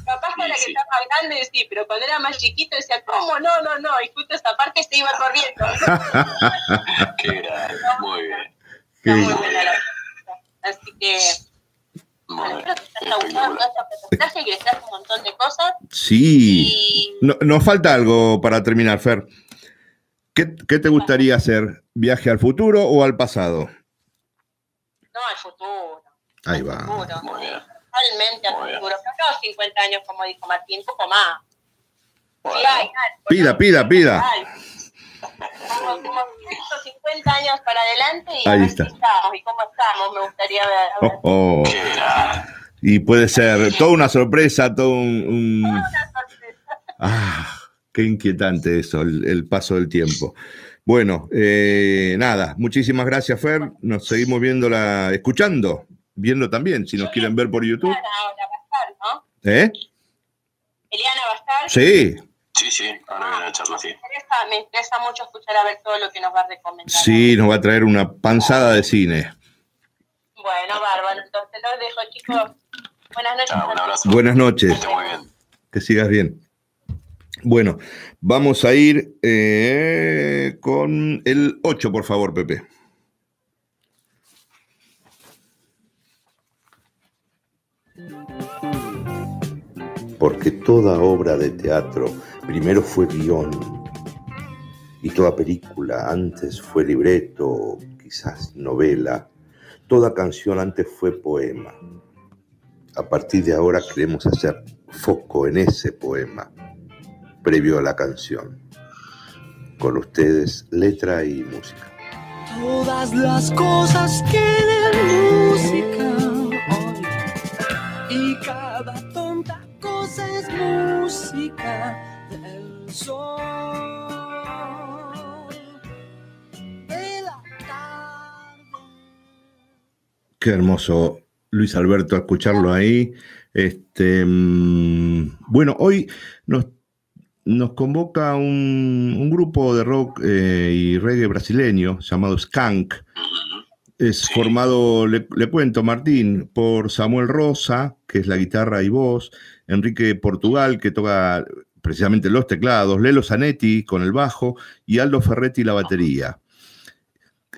Capaz para que está más grande, sí, pero cuando era más chiquito decía, ¿cómo? No, no, no. Y justo esa parte se iba corriendo. Qué grande, muy bien. Está muy buena la Así que. Bueno, espero que te haya gustado toda esta presentación y que un montón de cosas. Sí. Y No- nos falta algo para terminar, Fer. ¿Qué, qué te gustaría hacer? ¿Viaje al futuro o al pasado? no al futuro. Ahí va. futuro. Muy bien. Totalmente bien. futuro. No 50 años, como dijo Martín, un poco más. Bueno. Sí, hay, hay, Pida, pida, pida. Como, como 150 años para adelante y a Ahí está. estamos y cómo estamos, me gustaría ver. a ver. Oh, oh. Y puede ser toda una sorpresa, todo un... un- Una sorpresa. Ah, qué inquietante eso, el, el paso del tiempo. Bueno, eh, nada, muchísimas gracias, Fer. Nos seguimos viendo la, escuchando, viendo también, si nos quieren ver por YouTube. Eliana ahora va a estar, ¿no? ¿Eh? Eliana va a estar. Sí, Sí, sí, ahora viene la charla, sí. Me interesa, me interesa mucho escuchar a ver todo lo que nos va a recomendar. sí, nos va a traer una panzada de cine. Bueno, bárbaro. Entonces los dejo, chicos. Buenas noches. Chao, un abrazo. Buenas Que noches, esté muy bien. que sigas bien. Bueno, vamos a ir eh, con el 8, por favor, Pepe. Porque toda obra de teatro primero fue guion y toda película antes fue libreto, quizás novela, toda canción antes fue poema. A partir de ahora queremos hacer foco en ese poema, previo a la canción. Con ustedes, letra y música. Todas las cosas tienen música del sol. De la tarde. Qué hermoso, Luis Alberto, escucharlo ahí. Este, mm, bueno, hoy nos, nos convoca un, un grupo de rock eh, y reggae brasileño llamado Skank. Es Sí. formado, le, le cuento, Martín, por Samuel Rosa, que es la guitarra y voz, Enrique Portugal, que toca precisamente los teclados, Lelo Zanetti con el bajo y Aldo Ferretti la batería.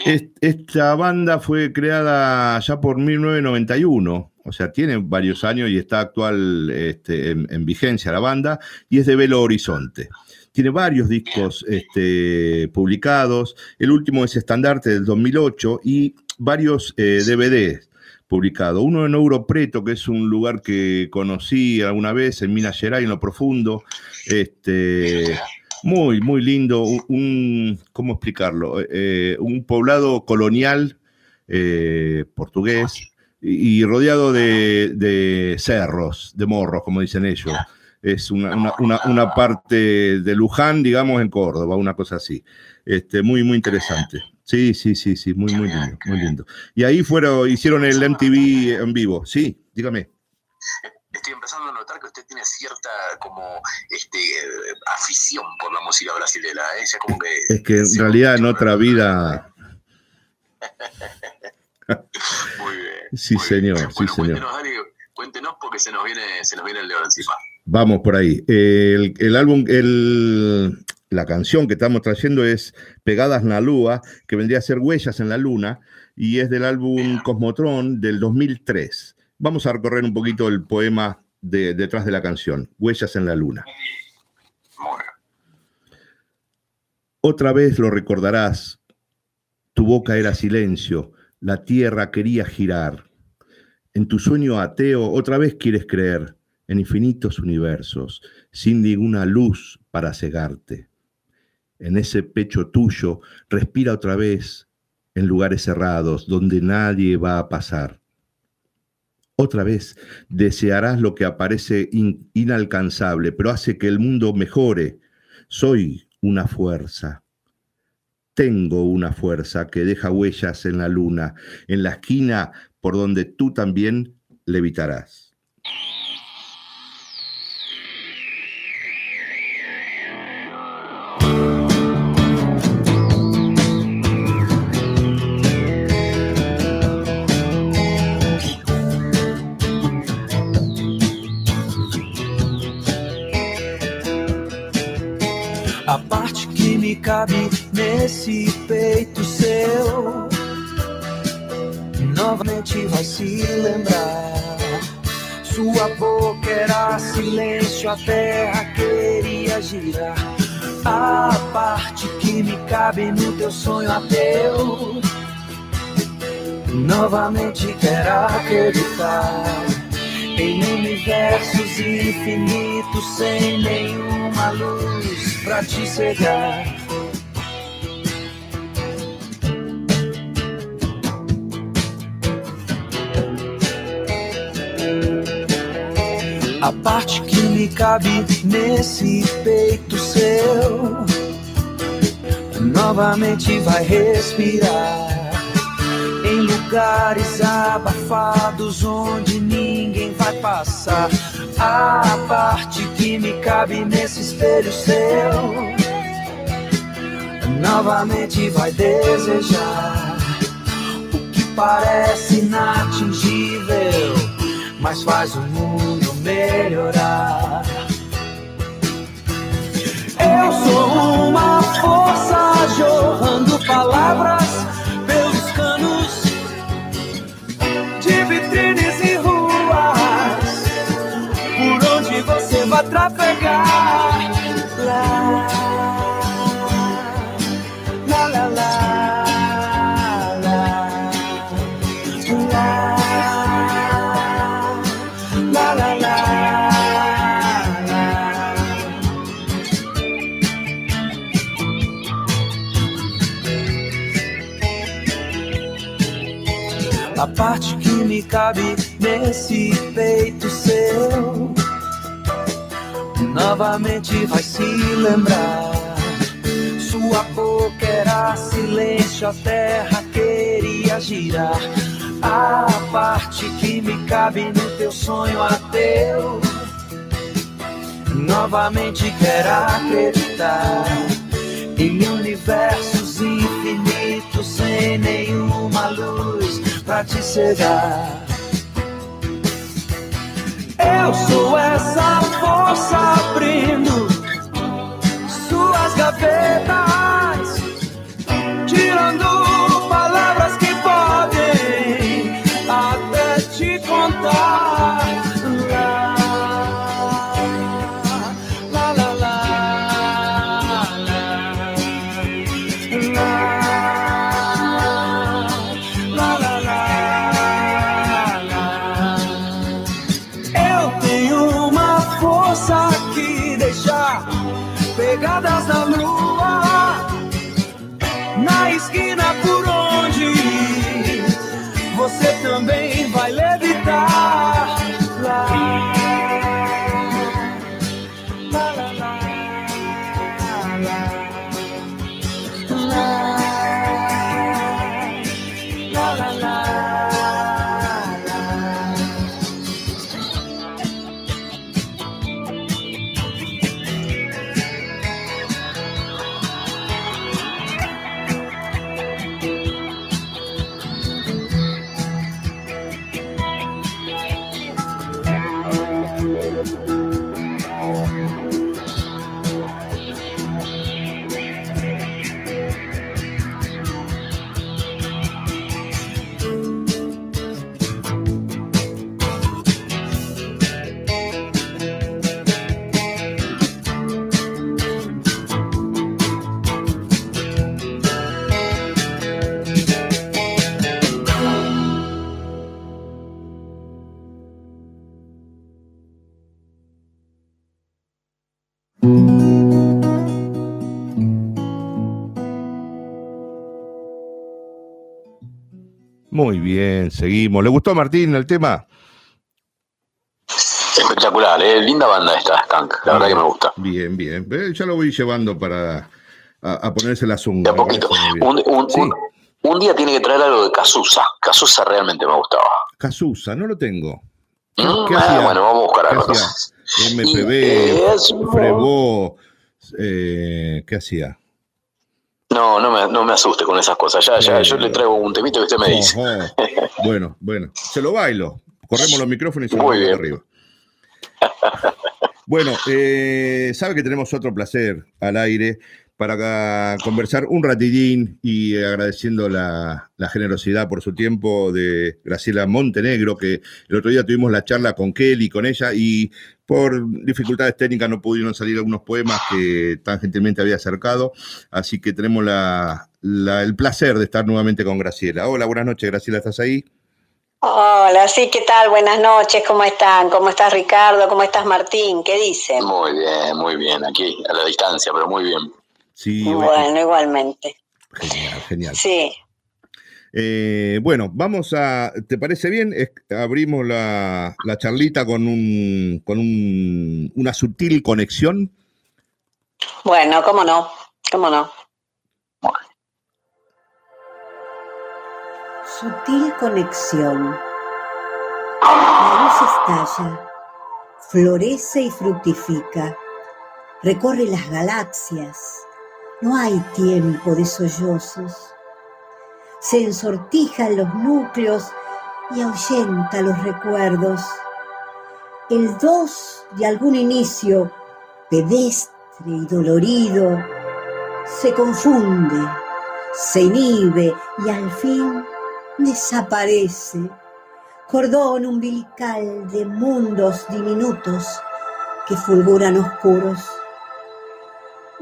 Es- Esta banda fue creada ya por 1991, o sea, tiene varios años y está actual este, en, en vigencia la banda, y es de Belo Horizonte. Tiene varios discos este, publicados, el último es Estandarte del 2008 y varios eh, DVDs publicados. Uno en Ouro Preto, que es un lugar que conocí alguna vez en Minas Gerais, en lo profundo. Este, muy, muy lindo. Un, ¿cómo explicarlo? Eh, un poblado colonial eh, portugués y, rodeado de, de cerros, de morros, como dicen ellos. Es una, una- una- una parte de Luján, digamos, en Córdoba, una cosa así. Este, muy, muy interesante. Sí, sí, sí, sí, muy, muy lindo, muy lindo. Y ahí fueron, hicieron el MTV en vivo. Sí, dígame. Estoy empezando a notar que usted tiene cierta como este afición por la música brasileña. ¿eh? Ya como que, Es que en realidad en otra vida, Muy bien. Sí, muy señor, bien. sí, señor. Cuéntenos, cuéntenos porque se nos viene, se nos viene el león encima. Vamos por ahí. El, el álbum, el, la canción que estamos trayendo es Pegadas na Lua, que vendría a ser Huellas en la Luna, y es del álbum Cosmotron del 2003. Vamos a recorrer un poquito el poema de- detrás de la canción, Huellas en la Luna. Otra vez lo recordarás. Tu boca era silencio, la tierra quería girar. En tu sueño ateo otra vez quieres creer en infinitos universos, sin ninguna luz para cegarte. En ese pecho tuyo respira otra vez en lugares cerrados donde nadie va a pasar. Otra vez desearás lo que aparece in- inalcanzable, pero hace que el mundo mejore. Soy una fuerza. Tengo una fuerza que deja huellas en la luna, en la esquina por donde tú también levitarás. Nesse peito seu. Novamente vai se lembrar. Sua boca era silêncio, a terra queria girar. A parte que me cabe no teu sonho ateu. Novamente quero acreditar em universos infinitos sem nenhuma luz pra te cegar. A parte que me cabe nesse peito seu novamente vai respirar em lugares abafados onde ninguém vai passar. A parte que me cabe nesse espelho seu, novamente vai desejar o que parece inatingível, mas faz o mundo melhorar. Eu sou uma força jorrando palavras pelos canos de vitrines e ruas, por onde você vai trafegar. Parte que me cabe nesse peito seu. Novamente vai se lembrar. Sua boca era silêncio, a terra queria girar. A parte que me cabe no teu sonho ateu. Novamente quero acreditar em universos infinitos sem nenhuma luz pra te cegar. Eu sou essa força abrindo suas gavetas, Muy bien, seguimos. ¿Le gustó a Martín el tema? Espectacular, ¿eh? linda banda esta, Skank. La verdad que me gusta. Bien, bien. Eh, Ya lo voy llevando para a, a ponerse la zunga. De a poquito. bien. Un, un- Sí. un- un día tiene que traer algo de Cazuza. Cazuza realmente me gustaba. Cazuza, no lo tengo. Mm, ¿Qué ah, hacía? bueno, vamos a buscar ¿Qué algo. MPB, eh, Frebó, eh, ¿qué hacía? No, no me, no me asuste con esas cosas. Ya, ya, Eh. yo le traigo un temito que usted me dice. Bueno, bueno, se lo bailo. Corremos los micrófonos y se lo Muy bailo bien. arriba. Bueno, eh, sabe que tenemos otro placer al aire para conversar un ratillín y agradeciendo la, generosidad por su tiempo de Graciela Montenegro, que el otro día tuvimos la charla con Kelly, con ella, y por dificultades técnicas no pudieron salir algunos poemas que tan gentilmente había acercado, así que tenemos el placer de estar nuevamente con Graciela. Hola, buenas noches, Graciela, ¿estás ahí? Hola, sí, ¿qué tal? Buenas noches, ¿cómo están? ¿Cómo estás Ricardo? ¿Cómo estás Martín? ¿Qué dicen? Muy bien, muy bien, aquí a la distancia, pero muy bien. Sí, bueno, igualmente. Genial, genial. Sí. Eh, bueno, vamos a, ¿te parece bien? abrimos la, charlita con, un, con un, una sutil conexión. Bueno, cómo no, cómo no. Sutil conexión. La luz estalla, florece y fructifica, recorre las galaxias no hay tiempo de sollozos. Se ensortijan los núcleos y ahuyenta los recuerdos. El dos de algún inicio, pedestre y dolorido, se confunde, se inhibe y al fin desaparece. Cordón umbilical de mundos diminutos que fulguran oscuros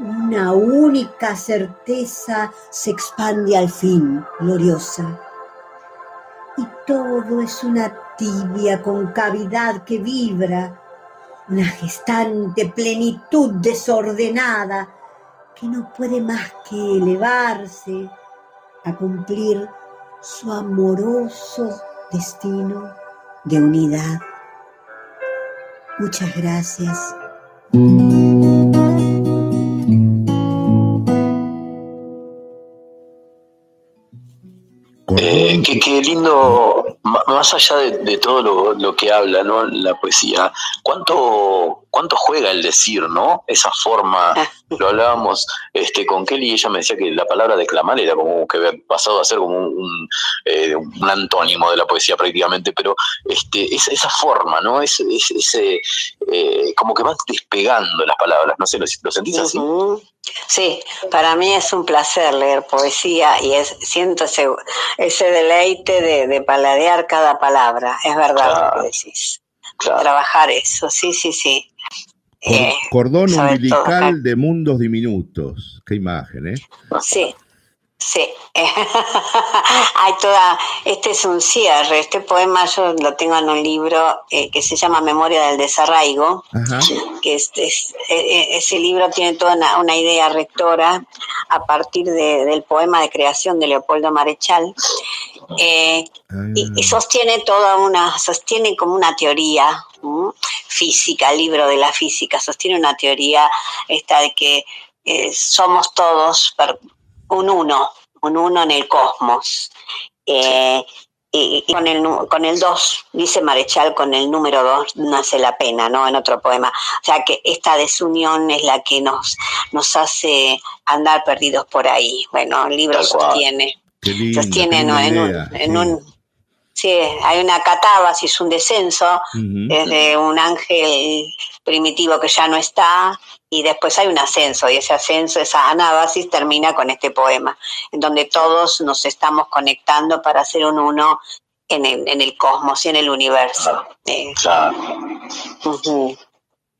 una única certeza se expande al fin, gloriosa. Y todo es una tibia concavidad que vibra, una gestante plenitud desordenada que no puede más que elevarse a cumplir su amoroso destino de unidad. Muchas gracias. Lindo, más allá de, todo lo, que habla ¿no? la poesía, ¿cuánto, cuánto juega el decir, ¿no? Esa forma, ah. lo hablábamos este, con Kelly y ella me decía que la palabra declamar era como que había pasado a ser como un, eh, antónimo de la poesía prácticamente, pero este, esa, esa forma, ¿no? Es, ese, eh, como que van despegando las palabras, no sé, ¿lo, sentís así? Sí, para mí es un placer leer poesía y es, siento ese, ese deleite de, paladear cada palabra, es verdad lo que decís. Trabajar eso, sí, sí, sí. Eh, cordón umbilical de mundos diminutos. Qué imagen, ¿eh? Sí, Sí, hay toda, este es un cierre, este poema yo lo tengo en un libro eh, que se llama Memoria del Desarraigo, que es, e, e, ese libro tiene toda una, idea rectora a partir del poema de creación de Leopoldo Marechal eh, y, ah. sostiene toda una, sostiene como una teoría física, el libro de la física, sostiene una teoría esta de que eh, somos todos un uno, un uno en el cosmos. Eh, y, con el con el 2, dice Marechal, con el número 2 nace la pena, ¿no? En otro poema. O sea que esta desunión es la que nos, nos hace andar perdidos por ahí. Bueno, el libro sostiene. Sostiene en, un, en un Sí, hay una catábasis, un descenso desde un ángel primitivo que ya no está y después hay un ascenso y ese ascenso, esa anábasis termina con este poema, en donde todos nos estamos conectando para ser un uno en el, en el cosmos y en el universo. Claro. Eh,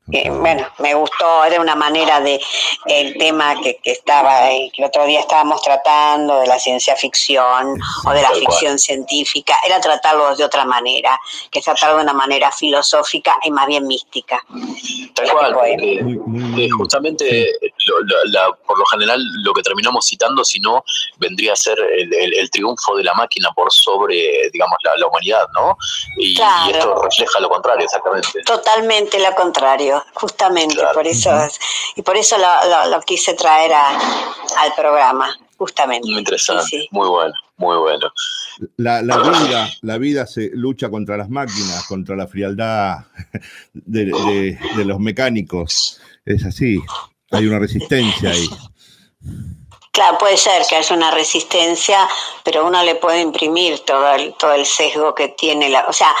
bueno, me gustó, era una manera de el tema que, que estaba, que el otro día estábamos tratando de la ciencia ficción o de la ficción científica, era tratarlo de otra manera, que es tratarlo de una manera filosófica y más bien mística. Tal cual, eh, justamente por lo general lo que terminamos citando, si no, vendría a ser el, triunfo de la máquina por sobre, digamos, la, humanidad, ¿no? Y, y, esto refleja lo contrario, exactamente. Totalmente lo contrario justamente, por eso y por eso lo, quise traer al programa, justamente. Muy interesante, muy bueno, muy bueno. La, vida, la vida se lucha contra las máquinas, contra la frialdad de, los mecánicos. Es así, hay una resistencia ahí. Claro, puede ser que haya una resistencia, pero uno le puede imprimir todo el, todo el sesgo que tiene la, o sea,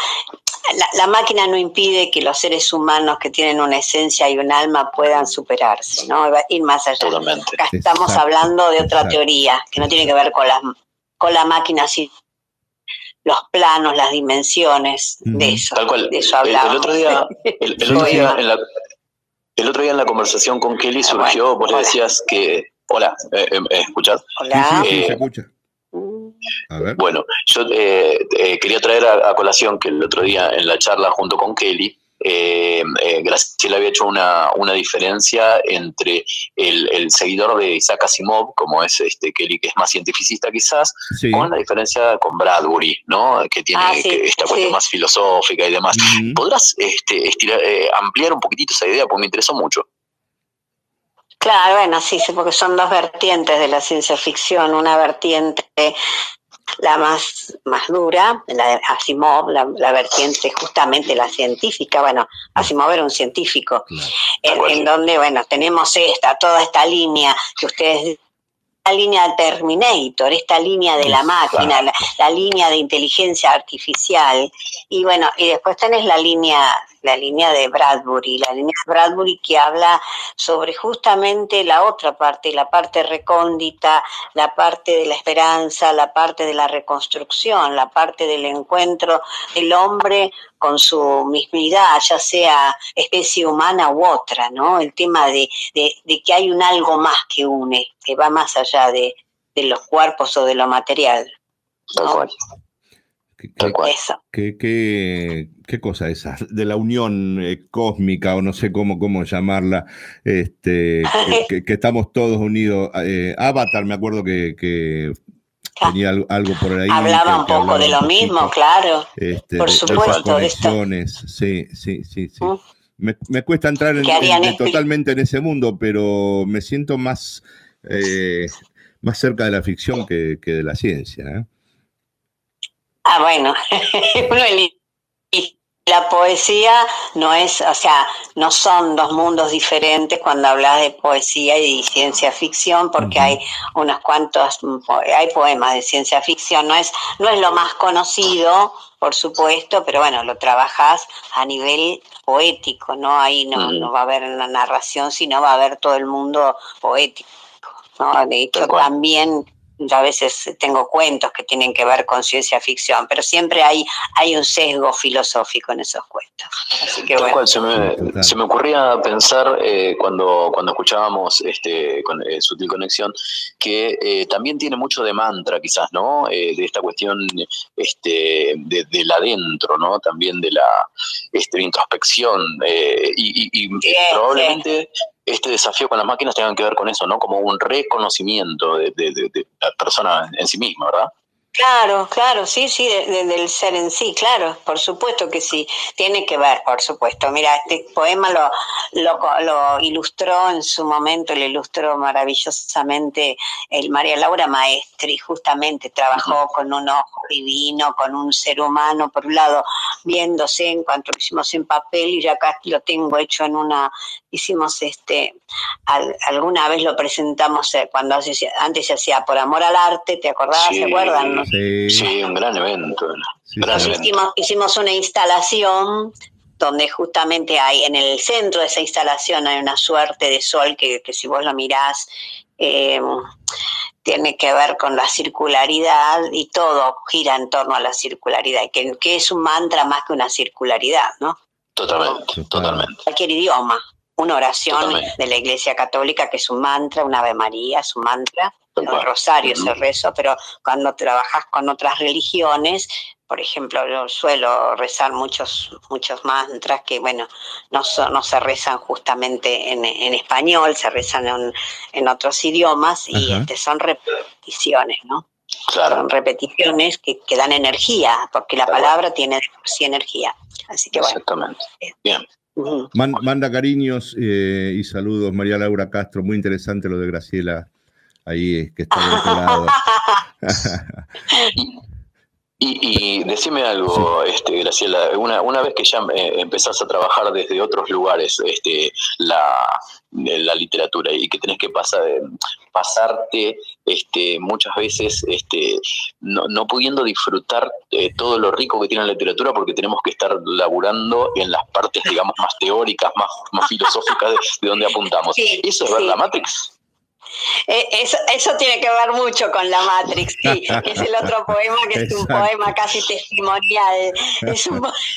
la, máquina no impide que los seres humanos que tienen una esencia y un alma puedan superarse, ¿no? Ir más allá. Acá estamos hablando de otra teoría que no tiene que ver con la, con la máquina, sino los planos, las dimensiones, de eso. Tal cual. De eso hablamos. El, otro día, el, otro día en la, el otro día en la conversación con Kelly surgió, vos le decías que. Hola, eh, eh, ¿escuchás? Hola. Sí, se escucha. Bueno, yo eh, eh, quería traer a, colación que el otro día en la charla junto con Kelly, eh, eh Graciela había hecho una, una diferencia entre el, seguidor de Isaac Asimov, como es este Kelly, que es más cientificista quizás, con la diferencia con Bradbury, ¿no? que tiene ah, esta cuestión más filosófica y demás. ¿Podrás este, ampliar un poquitito esa idea? Porque me interesó mucho. Claro, bueno, sí, sí, porque son dos vertientes de la ciencia ficción. Una vertiente, la más, más dura, la de Asimov, la, vertiente justamente la científica. Bueno, Asimov era un científico, en, donde, bueno, tenemos esta, toda esta línea que ustedes la línea Terminator, esta línea de la máquina, la, línea de inteligencia artificial, y bueno, y después tenés la línea la línea de Bradbury, la línea de Bradbury que habla sobre justamente la otra parte, la parte recóndita, la parte de la esperanza, la parte de la reconstrucción, la parte del encuentro del hombre con su mismidad, ya sea especie humana u otra, ¿no? El tema de, que hay un algo más que une, que va más allá de, los cuerpos o de lo material. ¿Qué, qué, qué, cosa esa? De la unión eh, cósmica o no sé cómo, cómo llamarla, este, que, estamos todos unidos. Eh, Avatar, me acuerdo que, tenía algo por ahí. Hablaba un poco de lo mismo, claro. Este, por supuesto. De sí, sí, sí, sí. Mm. Me, cuesta entrar en, este totalmente en ese mundo, pero me siento más, eh, más cerca de la ficción que, que de la ciencia. ¿eh? Ah, bueno, y la poesía no es, o sea, no son dos mundos diferentes cuando hablas de poesía y ciencia ficción, porque hay unos cuantos, hay poemas de ciencia ficción, no es, no es lo más conocido, por supuesto, pero bueno, lo trabajas a nivel poético, ¿no? Ahí no, no va a haber una narración, sino va a haber todo el mundo poético. ¿no? De hecho, también yo a veces tengo cuentos que tienen que ver con ciencia ficción, pero siempre hay, hay un sesgo filosófico en esos cuentos. Así que bueno. se, me, se, me, ocurría pensar eh, cuando, cuando escuchábamos este, con, eh, Sutil Conexión que eh, también tiene mucho de mantra, quizás, ¿no? de esta cuestión este, de, del adentro, ¿no? También de la este, introspección y, probablemente este desafío con las máquinas tengan que ver con eso, ¿no? Como un reconocimiento de, la persona en sí misma, ¿verdad? Claro, claro, sí, sí, del ser en sí, claro, por supuesto que sí, tiene que ver, por supuesto. Mira, este poema lo, lo, ilustró en su momento, lo ilustró maravillosamente el María Laura Maestri, justamente trabajó con un ojo divino, con un ser humano, por un lado, viéndose en cuanto lo hicimos en papel y ya acá lo tengo hecho en una, hicimos este, alguna vez lo presentamos eh, cuando antes se hacía por amor al arte, ¿te acordás? ¿Se acuerdan? Sí. un gran evento. Hicimos, una instalación donde justamente hay, en el centro de esa instalación hay una suerte de sol que, si vos lo mirás, em, tiene que ver con la circularidad y todo gira en torno a la circularidad, que, que es un mantra más que una circularidad, ¿no? Totalmente, totalmente. Cualquier idioma, una oración de la Iglesia Católica que es un mantra, un Ave María es un mantra, el rosario es el rezo, pero cuando trabajas con otras religiones, por ejemplo, yo suelo rezar muchos, muchos mantras que, bueno, no, no se rezan justamente en, español, se rezan en, otros idiomas y este, son repeticiones, ¿no? Son repeticiones que, que, dan energía, porque la palabra tiene sí energía. Así que bueno. Exactamente. Bien. Manda cariños eh, y saludos, María Laura Castro. Muy interesante lo de Graciela ahí que está de otro lado. Y, decime algo, este, Graciela, una, una vez que ya eh, empezás a trabajar desde otros lugares este, la, la literatura y que tenés que pasar, pasarte este, muchas veces este, no, no pudiendo disfrutar eh, todo lo rico que tiene la literatura porque tenemos que estar laburando en las partes, digamos, más teóricas, más, más filosóficas de, donde apuntamos. ¿Eso es ver la Matrix? Eh, eso, eso, tiene que ver mucho con la Matrix, sí. Es el otro poema que es un poema casi testimonial. Es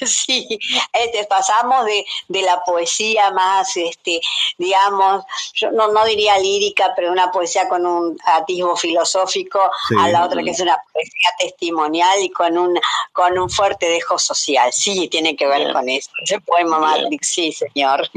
sí, este, pasamos de, de, la poesía más, este, digamos, yo no, no diría lírica, pero una poesía con un atisbo filosófico, a la otra que es una poesía testimonial y con un, con un fuerte dejo social. Sí, tiene que ver con eso. Ese poema Matrix, sí, señor.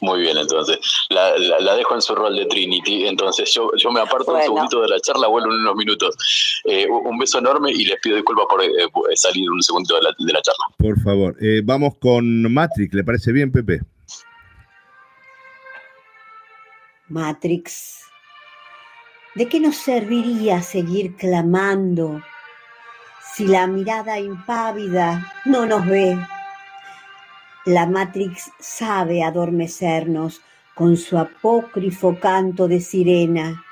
muy bien, entonces. La, la, dejo en su rol de Entonces yo, yo me aparto un segundito de la charla, vuelvo en unos minutos. Eh, un beso enorme y les pido disculpas por eh, salir un segundito de la, charla. Por favor, eh, vamos con Matrix, ¿le parece bien, Pepe? Matrix, ¿de qué nos serviría seguir clamando si la mirada impávida no nos ve? La Matrix sabe adormecernos con su apócrifo canto de sirena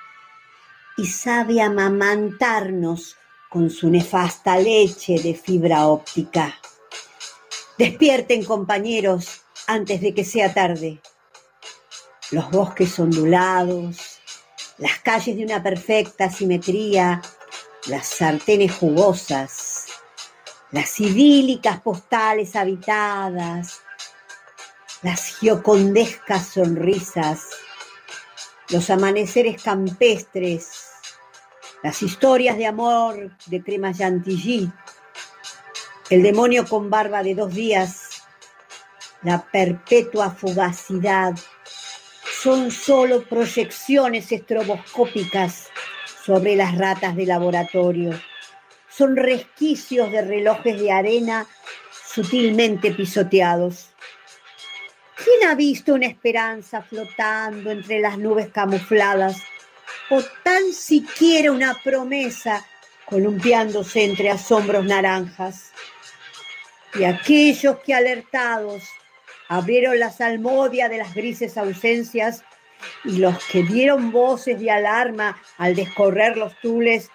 y sabe amamantarnos con su nefasta leche de fibra óptica. Despierten compañeros antes de que sea tarde. Los bosques ondulados, las calles de una perfecta simetría, las sartenes jugosas, las idílicas postales habitadas, las giocondescas sonrisas, los amaneceres campestres, las historias de amor de Crema Chantilly, el demonio con barba de dos días, la perpetua fugacidad, son solo proyecciones estroboscópicas sobre las ratas de laboratorio. Son resquicios de relojes de arena sutilmente pisoteados. ¿Quién ha visto una esperanza flotando entre las nubes camufladas? O tan siquiera una promesa columpiándose entre asombros naranjas. Y aquellos que alertados abrieron la salmodia de las grises ausencias y los que dieron voces de alarma al descorrer los tules,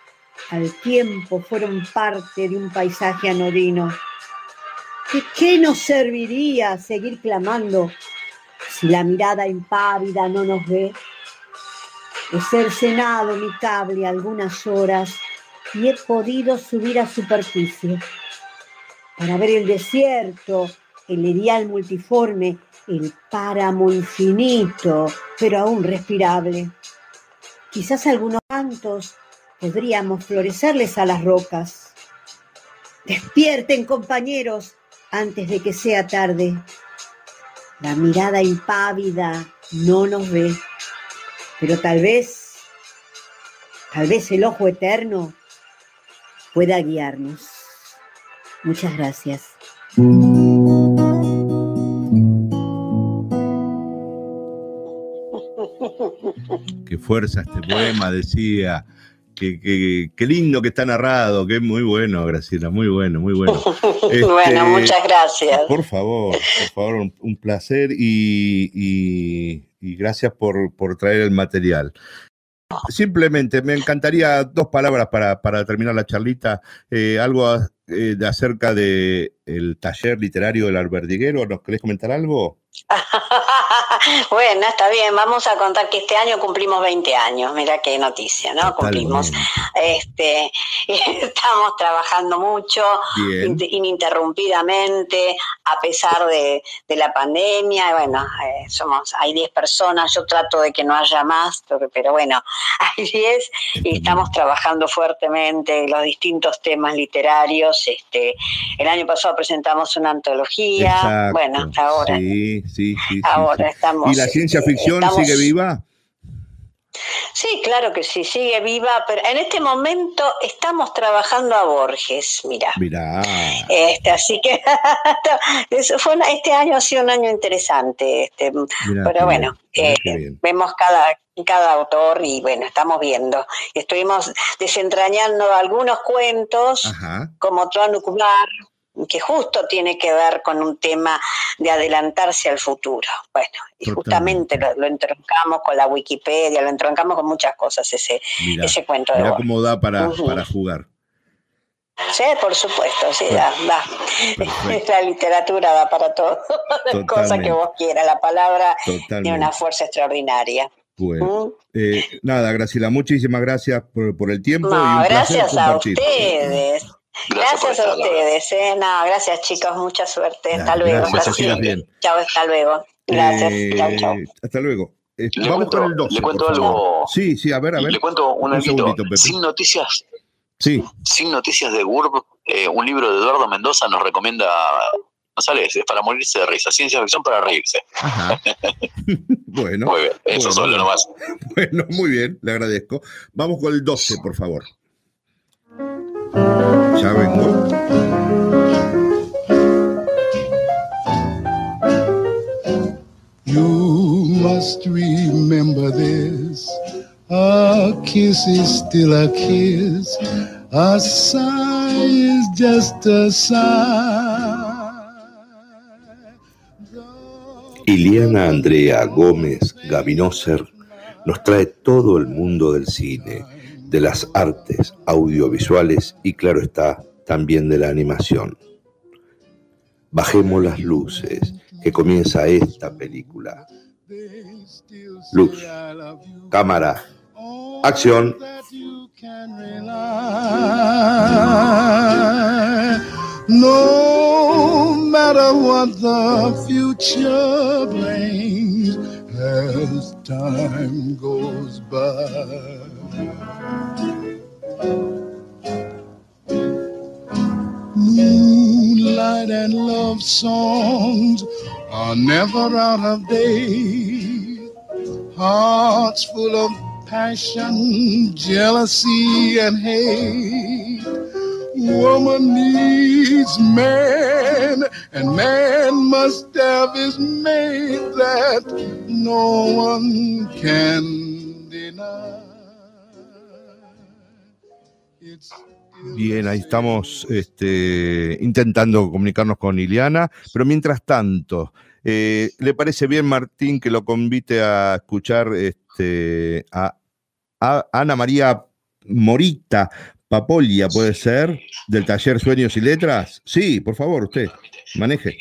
al tiempo fueron parte de un paisaje anodino. ¿De qué nos serviría seguir clamando si la mirada impávida no nos ve? He cercenado mi cable algunas horas y he podido subir a superficie para ver el desierto, el erial multiforme, el páramo infinito, pero aún respirable. Quizás algunos cantos podríamos florecerles a las rocas. Despierten, compañeros, antes de que sea tarde. La mirada impávida no nos ve, pero tal vez, tal vez el ojo eterno pueda guiarnos. Muchas gracias. Qué fuerza este poema, decía Qué, lindo que está narrado, que es muy bueno, Graciela, muy bueno, muy bueno. bueno, este, muchas gracias. Por favor, por favor, un, placer y, gracias por, traer el material. Simplemente me encantaría dos palabras para, terminar la charlita, eh, algo eh, de acerca del el taller literario del Alberdiguero, ¿nos querés comentar algo? bueno, está bien, vamos a contar que este año cumplimos 20 años, mira qué noticia, ¿no? Cumplimos, este, estamos trabajando mucho, ininterrumpidamente, a pesar de, la pandemia, bueno, eh, somos, hay 10 personas, yo trato de que no haya más, pero, bueno, hay 10 y estamos trabajando fuertemente los distintos temas literarios, este, el año pasado presentamos una antología, bueno, hasta ahora. Sí, sí, sí. Ahora estamos. ¿Y la ciencia ficción sigue viva? Sí, claro que sí, sigue viva, pero en este momento estamos trabajando a Borges, mira. Mira. Este, así que fue este año ha sido un año interesante, este, pero bueno, eh, vemos cada, cada autor y bueno, estamos viendo. Estuvimos desentrañando algunos cuentos, como Nucumar, que justo tiene que ver con un tema de adelantarse al futuro. Bueno, y justamente lo, entroncamos con la Wikipedia, lo entroncamos con muchas cosas ese, ese cuento de Mira cómo da para, para jugar. Sí, por supuesto, sí, da, da. La literatura da para todo, cosa que vos quieras, la palabra tiene una fuerza extraordinaria. Bueno, eh, nada, Graciela, muchísimas gracias por, por el tiempo. No, gracias a ustedes. Gracias, a ustedes. Eh. No, gracias chicos, mucha suerte. hasta luego. Gracias, bien. Chao, hasta luego. Gracias. Eh, chao, chao. Hasta luego. Eh, vamos con el 12. Le cuento algo. Sí, sí, a ver, a ver. Le cuento un, un Sin noticias. Sí. Sin noticias de GURB, eh, un libro de Eduardo Mendoza nos recomienda González, es para morirse de risa, ciencia ficción para reírse. Ajá. bueno. Muy bien, eso solo nomás. Bueno, muy bien, le agradezco. Vamos con el 12, por favor. Ya vengo. You must remember this. A kiss is still a kiss. A sigh is just a sigh. Iliana Andrea Gómez Gavinoser nos trae todo el mundo del cine de las artes audiovisuales y claro está, también de la animación. Bajemos las luces, que comienza esta película. Luz, cámara, acción. No matter what the future brings as time goes by. Moonlight and love songs are never out of date. Hearts full of passion, jealousy, and hate. Woman needs man, and man must have his mate that no one can deny. Bien, ahí estamos este, intentando comunicarnos con Iliana, pero mientras tanto, eh, ¿le parece bien, Martín, que lo convite a escuchar este, a, Ana María Morita Papolia, puede ser, del taller Sueños y Letras? Sí, por favor, usted, maneje.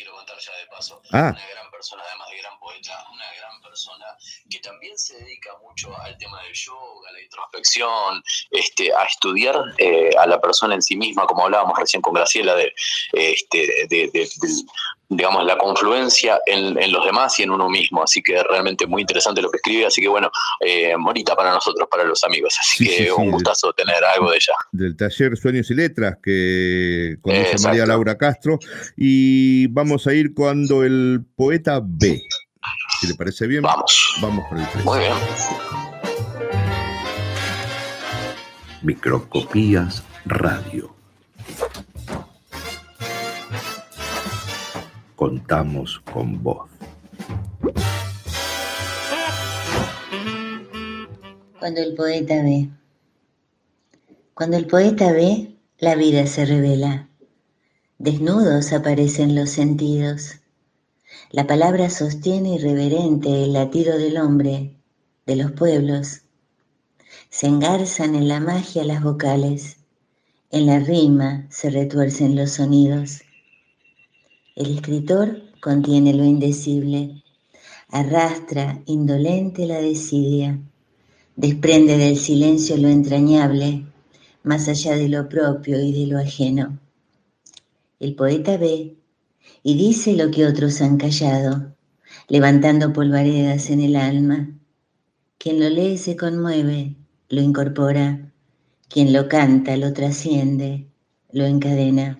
Ah. Una gran persona, además de gran poeta, una gran persona que también se dedica mucho al tema del yoga, a la introspección, este, a estudiar eh, a la persona en sí misma, como hablábamos recién con Graciela, de, este, de, digamos, la confluencia en, los demás y en uno mismo. Así que realmente muy interesante lo que escribe. Así que bueno, eh, bonita para nosotros, para los amigos. Así que un gustazo tener algo de ella. Del taller Sueños y Letras que conoce María Laura Castro. Y vamos a ir cuando el poeta ve. Si le parece bien, vamos. Vamos por el Muy bien. Microcopías Radio. Contamos con vos. Cuando el poeta ve. Cuando el poeta ve, la vida se revela. Desnudos aparecen los sentidos. La palabra sostiene irreverente el latido del hombre, de los pueblos. Se engarzan en la magia las vocales, en la rima se retuercen los sonidos. El escritor contiene lo indecible, arrastra indolente la desidia, desprende del silencio lo entrañable, más allá de lo propio y de lo ajeno. El poeta ve y dice lo que otros han callado, levantando polvaredas en el alma. Quien lo lee se conmueve, lo incorpora, quien lo canta lo trasciende, lo encadena.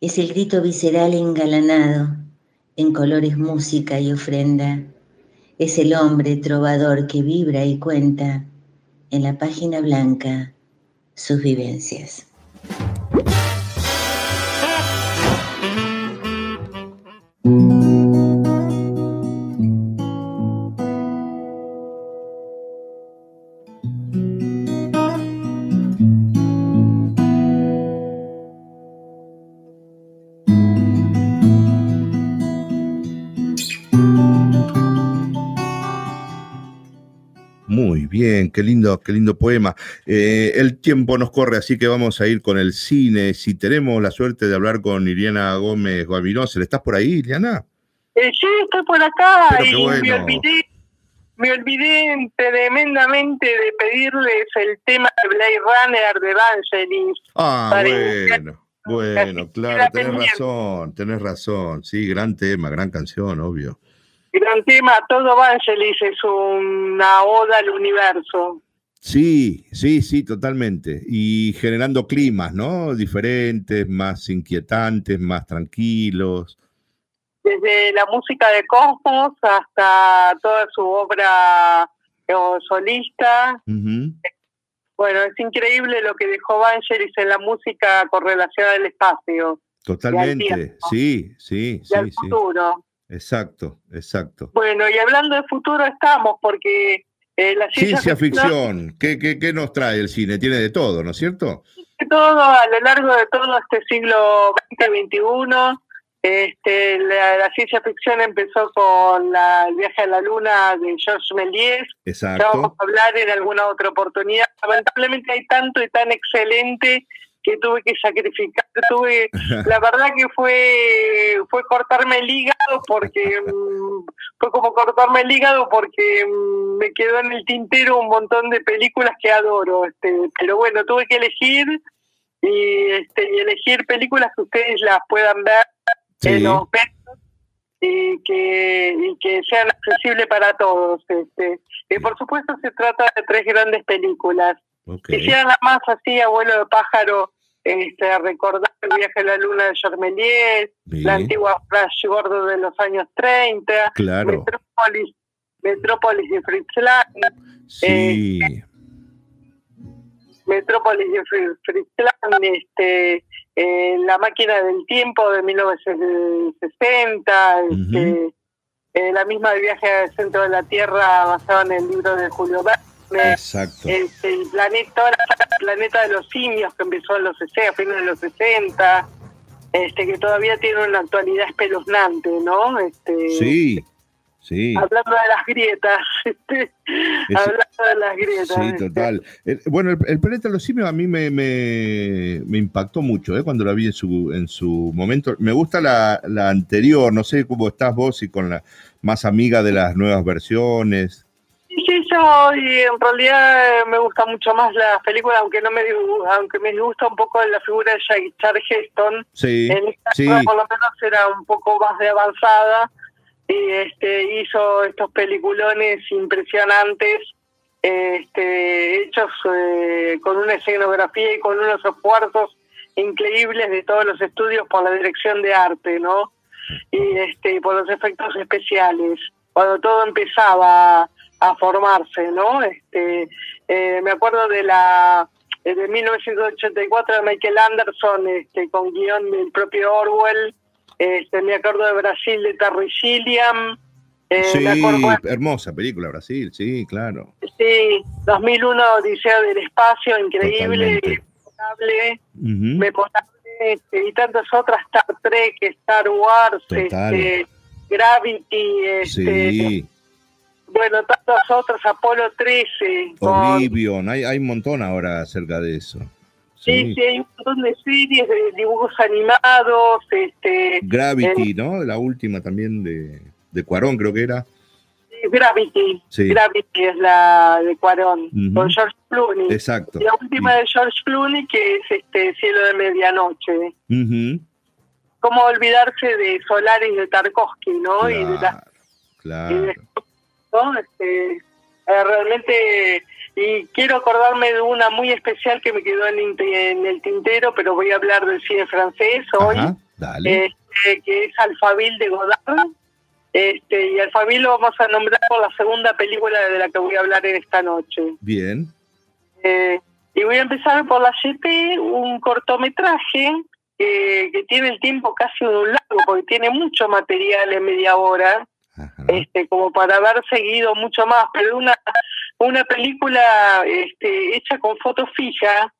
Es el grito visceral engalanado, en colores música y ofrenda, es el hombre trovador que vibra y cuenta en la página blanca sus vivencias. Bien, qué lindo, qué lindo poema. Eh, el tiempo nos corre, así que vamos a ir con el cine. Si tenemos la suerte de hablar con Iliana Gómez ¿le ¿estás por ahí, Iliana? Eh, sí, estoy por acá y me olvidé, me olvidé tremendamente de pedirles el tema de Blade Runner de Vangelis. Ah, bueno, bueno, claro, tenés razón, tenés razón. Sí, gran tema, gran canción, obvio gran tema, todo Vangelis es una oda al universo. Sí, sí, sí, totalmente. Y generando climas, ¿no? Diferentes, más inquietantes, más tranquilos. Desde la música de Cosmos hasta toda su obra eh, solista. Bueno, es increíble lo que dejó Vangelis en la música con relación al espacio. Totalmente, sí, sí, y al futuro. Exacto, exacto. Bueno, y hablando de futuro estamos, porque eh, la ciencia, ficción, ¿Qué, qué, nos trae el cine? Tiene de todo, ¿no es cierto? De todo, a lo largo de todo este siglo XX-XXI. Este, la, ciencia ficción empezó con el viaje a la luna de Georges Méliès. Exacto. Ya vamos a hablar en alguna otra oportunidad. Lamentablemente hay tanto y tan excelente que tuve que sacrificar, tuve, la verdad que fue, fue cortarme el hígado porque mm, fue como cortarme el hígado porque mm, me quedó en el tintero un montón de películas que adoro, este, pero bueno, tuve que elegir y este y elegir películas que ustedes las puedan ver en los y que, y que sean accesibles para todos. Este. Y por supuesto se trata de tres grandes películas. Okay. nada más así, abuelo de pájaro, este, recordar el viaje a la luna de Jormelier, la antigua Flash Gordo de los años 30, Metrópolis, Metrópolis de Fritz Lang, sí. Eh, Metrópolis de Fritz Lang, este, eh, La máquina del tiempo de 1960, este, eh, la misma de viaje al centro de la Tierra basada en el libro de Julio Verne. Exacto. Este, el planeta, el planeta de los simios que empezó en los 60, a fines de los 60, este, que todavía tiene una actualidad espeluznante, ¿no? Este, sí, sí. Hablando de las grietas, este, hablando de las grietas. Sí, este. total. bueno, el, planeta de los simios a mí me, me, impactó mucho ¿eh? cuando la vi en su, en su momento. Me gusta la, la anterior, no sé cómo estás vos y con la más amiga de las nuevas versiones. Sí, yo en realidad eh, me gusta mucho más la película, aunque no me aunque me gusta un poco la figura de Char Heston. Sí, en esta por lo menos era un poco más de avanzada y este hizo estos peliculones impresionantes, este, hechos eh, con una escenografía y con unos esfuerzos increíbles de todos los estudios por la dirección de arte, ¿no? Y este por los efectos especiales. Cuando todo empezaba a formarse, ¿no? Este, eh, me acuerdo de la de 1984 de Michael Anderson, este, con guion del propio Orwell. Este, me acuerdo de Brasil de Terry Gilliam. Eh, sí, hermosa película Brasil, sí, claro. Sí, 2001 Odisea del Espacio, increíble, me este, y tantas otras, Star Trek, Star Wars, este, Gravity, este, sí bueno, tantas otras, Apolo 13. Oblivion, hay, hay un montón ahora acerca de eso. Sí, sí, hay un montón de series, de dibujos animados. este Gravity, ¿no? La última también de, de Cuarón, creo que era. Gravity. Gravity es la de Cuarón, con George Clooney. Exacto. Y la última de George Clooney, que es este Cielo de Medianoche. ¿Cómo olvidarse de Solaris de Tarkovsky, no? y de claro. Este, eh, realmente, y quiero acordarme de una muy especial que me quedó en, el tintero, pero voy a hablar del cine francés hoy, dale. Este, que es Alfabil de Godard. Este, y Alfabil lo vamos a nombrar por la segunda película de la que voy a hablar en esta noche. Bien. Eh, y voy a empezar por la GP, un cortometraje que tiene el tiempo casi de un largo, porque tiene mucho material en media hora, este, como para haber seguido mucho más, pero una, una película este, hecha con foto fija,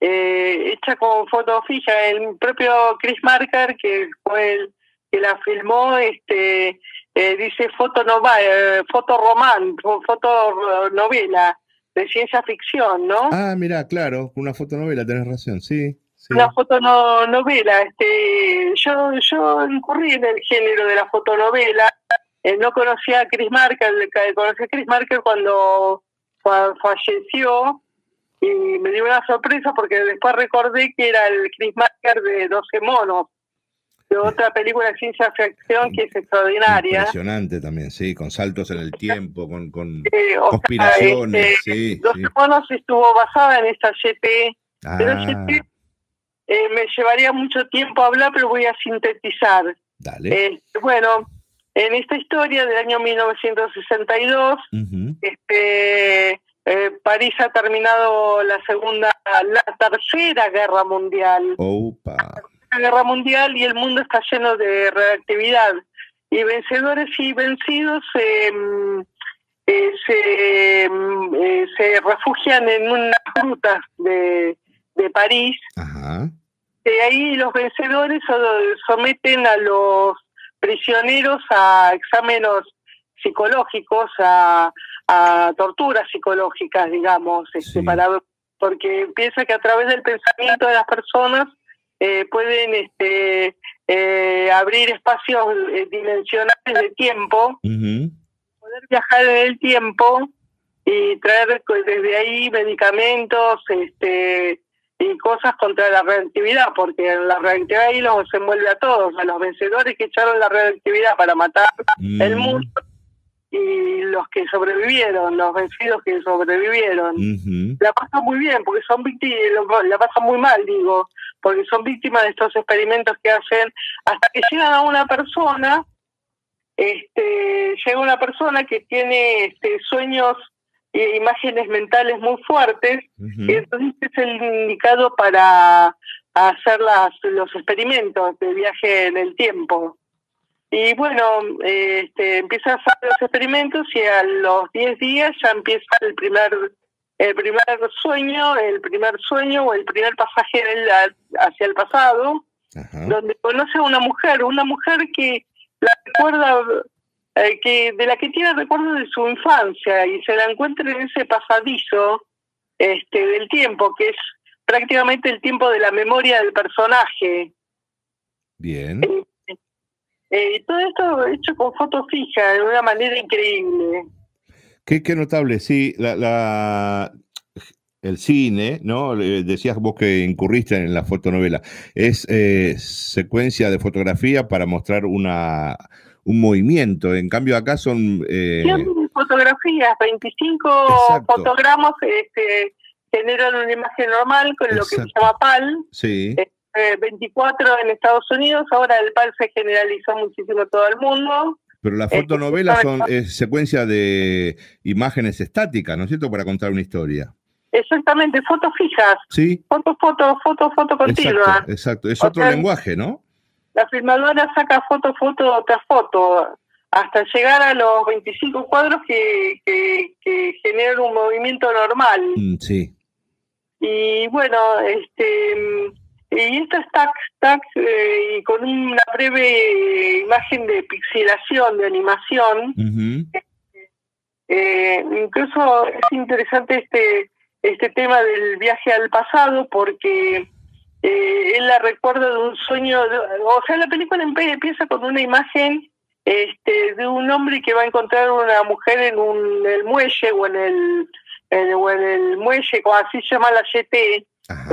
eh, hecha con foto fija, el propio Chris Marker, que fue el que la filmó, este eh, dice foto nova, eh, foto román, foto novela de ciencia ficción, ¿no? Ah, mira, claro, una fotonovela, tenés razón, sí. Una fotonovela, este, yo, yo incurrí en el género de la fotonovela, eh, no conocía a Chris Marker, conocí a Chris Marker cuando falleció y me dio una sorpresa porque después recordé que era el Chris Marker de 12 monos, de otra película de ciencia ficción que es extraordinaria. Impresionante también, sí, con saltos en el tiempo, con, con conspiraciones. Este, sí, 12 monos estuvo basada en esta GP, pero Ah, eh, me llevaría mucho tiempo hablar, pero voy a sintetizar. dale. Eh, bueno, en esta historia del año 1962, este, eh, París ha terminado la segunda, la tercera guerra mundial. Opa. La guerra mundial y el mundo está lleno de reactividad. Y vencedores y vencidos eh, eh, se, mm, eh, se refugian en unas rutas de, de París. De ahí los vencedores so- someten a los prisioneros a exámenes psicológicos, a, a torturas psicológicas, digamos, este, para porque piensa que a través del pensamiento de las personas eh, pueden este, eh, abrir espacios eh, dimensionales de tiempo, poder viajar en el tiempo y traer desde ahí medicamentos este, y cosas contra la reactividad, porque la reactividad ahí los envuelve a todos, a los vencedores que echaron la reactividad para matar el mundo y los que sobrevivieron, los vencidos que sobrevivieron. La pasan muy bien, porque son víctimas, la pasan muy mal, digo, porque son víctimas de estos experimentos que hacen hasta que llegan a una persona, este, llega una persona que tiene este, sueños imágenes mentales muy fuertes, y entonces es el indicado para hacer las, los experimentos de viaje en el tiempo. Y bueno, eh, este, empieza a hacer los experimentos y a los 10 días ya empieza el primer el primer sueño, el primer sueño o el primer pasaje hacia el pasado, donde conoce a una mujer, una mujer que la recuerda, eh, que de la que tiene recuerdos de su infancia y se la encuentra en ese pasadizo este, del tiempo, que es prácticamente el tiempo de la memoria del personaje. Bien. Eh, y todo esto hecho con foto fija, de una manera increíble. Qué, qué notable, sí. La, la- el cine, ¿no? Decías vos que incurriste en la fotonovela. Es eh, secuencia de fotografía para mostrar una, un movimiento. En cambio, acá son. eh, Son fotografías, 25 Exacto. fotogramas este, generan una imagen normal con lo que se llama PAL. sí. eh, 24 en Estados Unidos, ahora el PAL se generalizó muchísimo en todo el mundo. Pero la Este, fotonovela son es secuencia de imágenes estáticas, ¿no es cierto? Para contar una historia. Exactamente, fotos fijas, Sí. foto, foto, foto, foto continua. Exacto, exacto. Es O otro sea, lenguaje, ¿no? La filmadora saca foto, foto tras foto, hasta llegar a los 25 cuadros que, que, que generan un movimiento normal. Mm, sí. Y bueno, este y esto es tac, tac, eh, y con una breve imagen de pixelación, de animación. Eh, incluso es interesante este este tema del viaje al pasado porque eh, él la recuerda de un sueño, de- o sea, la película empieza con una imagen este, de un hombre que va a encontrar una mujer en un el muelle o en el, en- o en el muelle, como así se llama la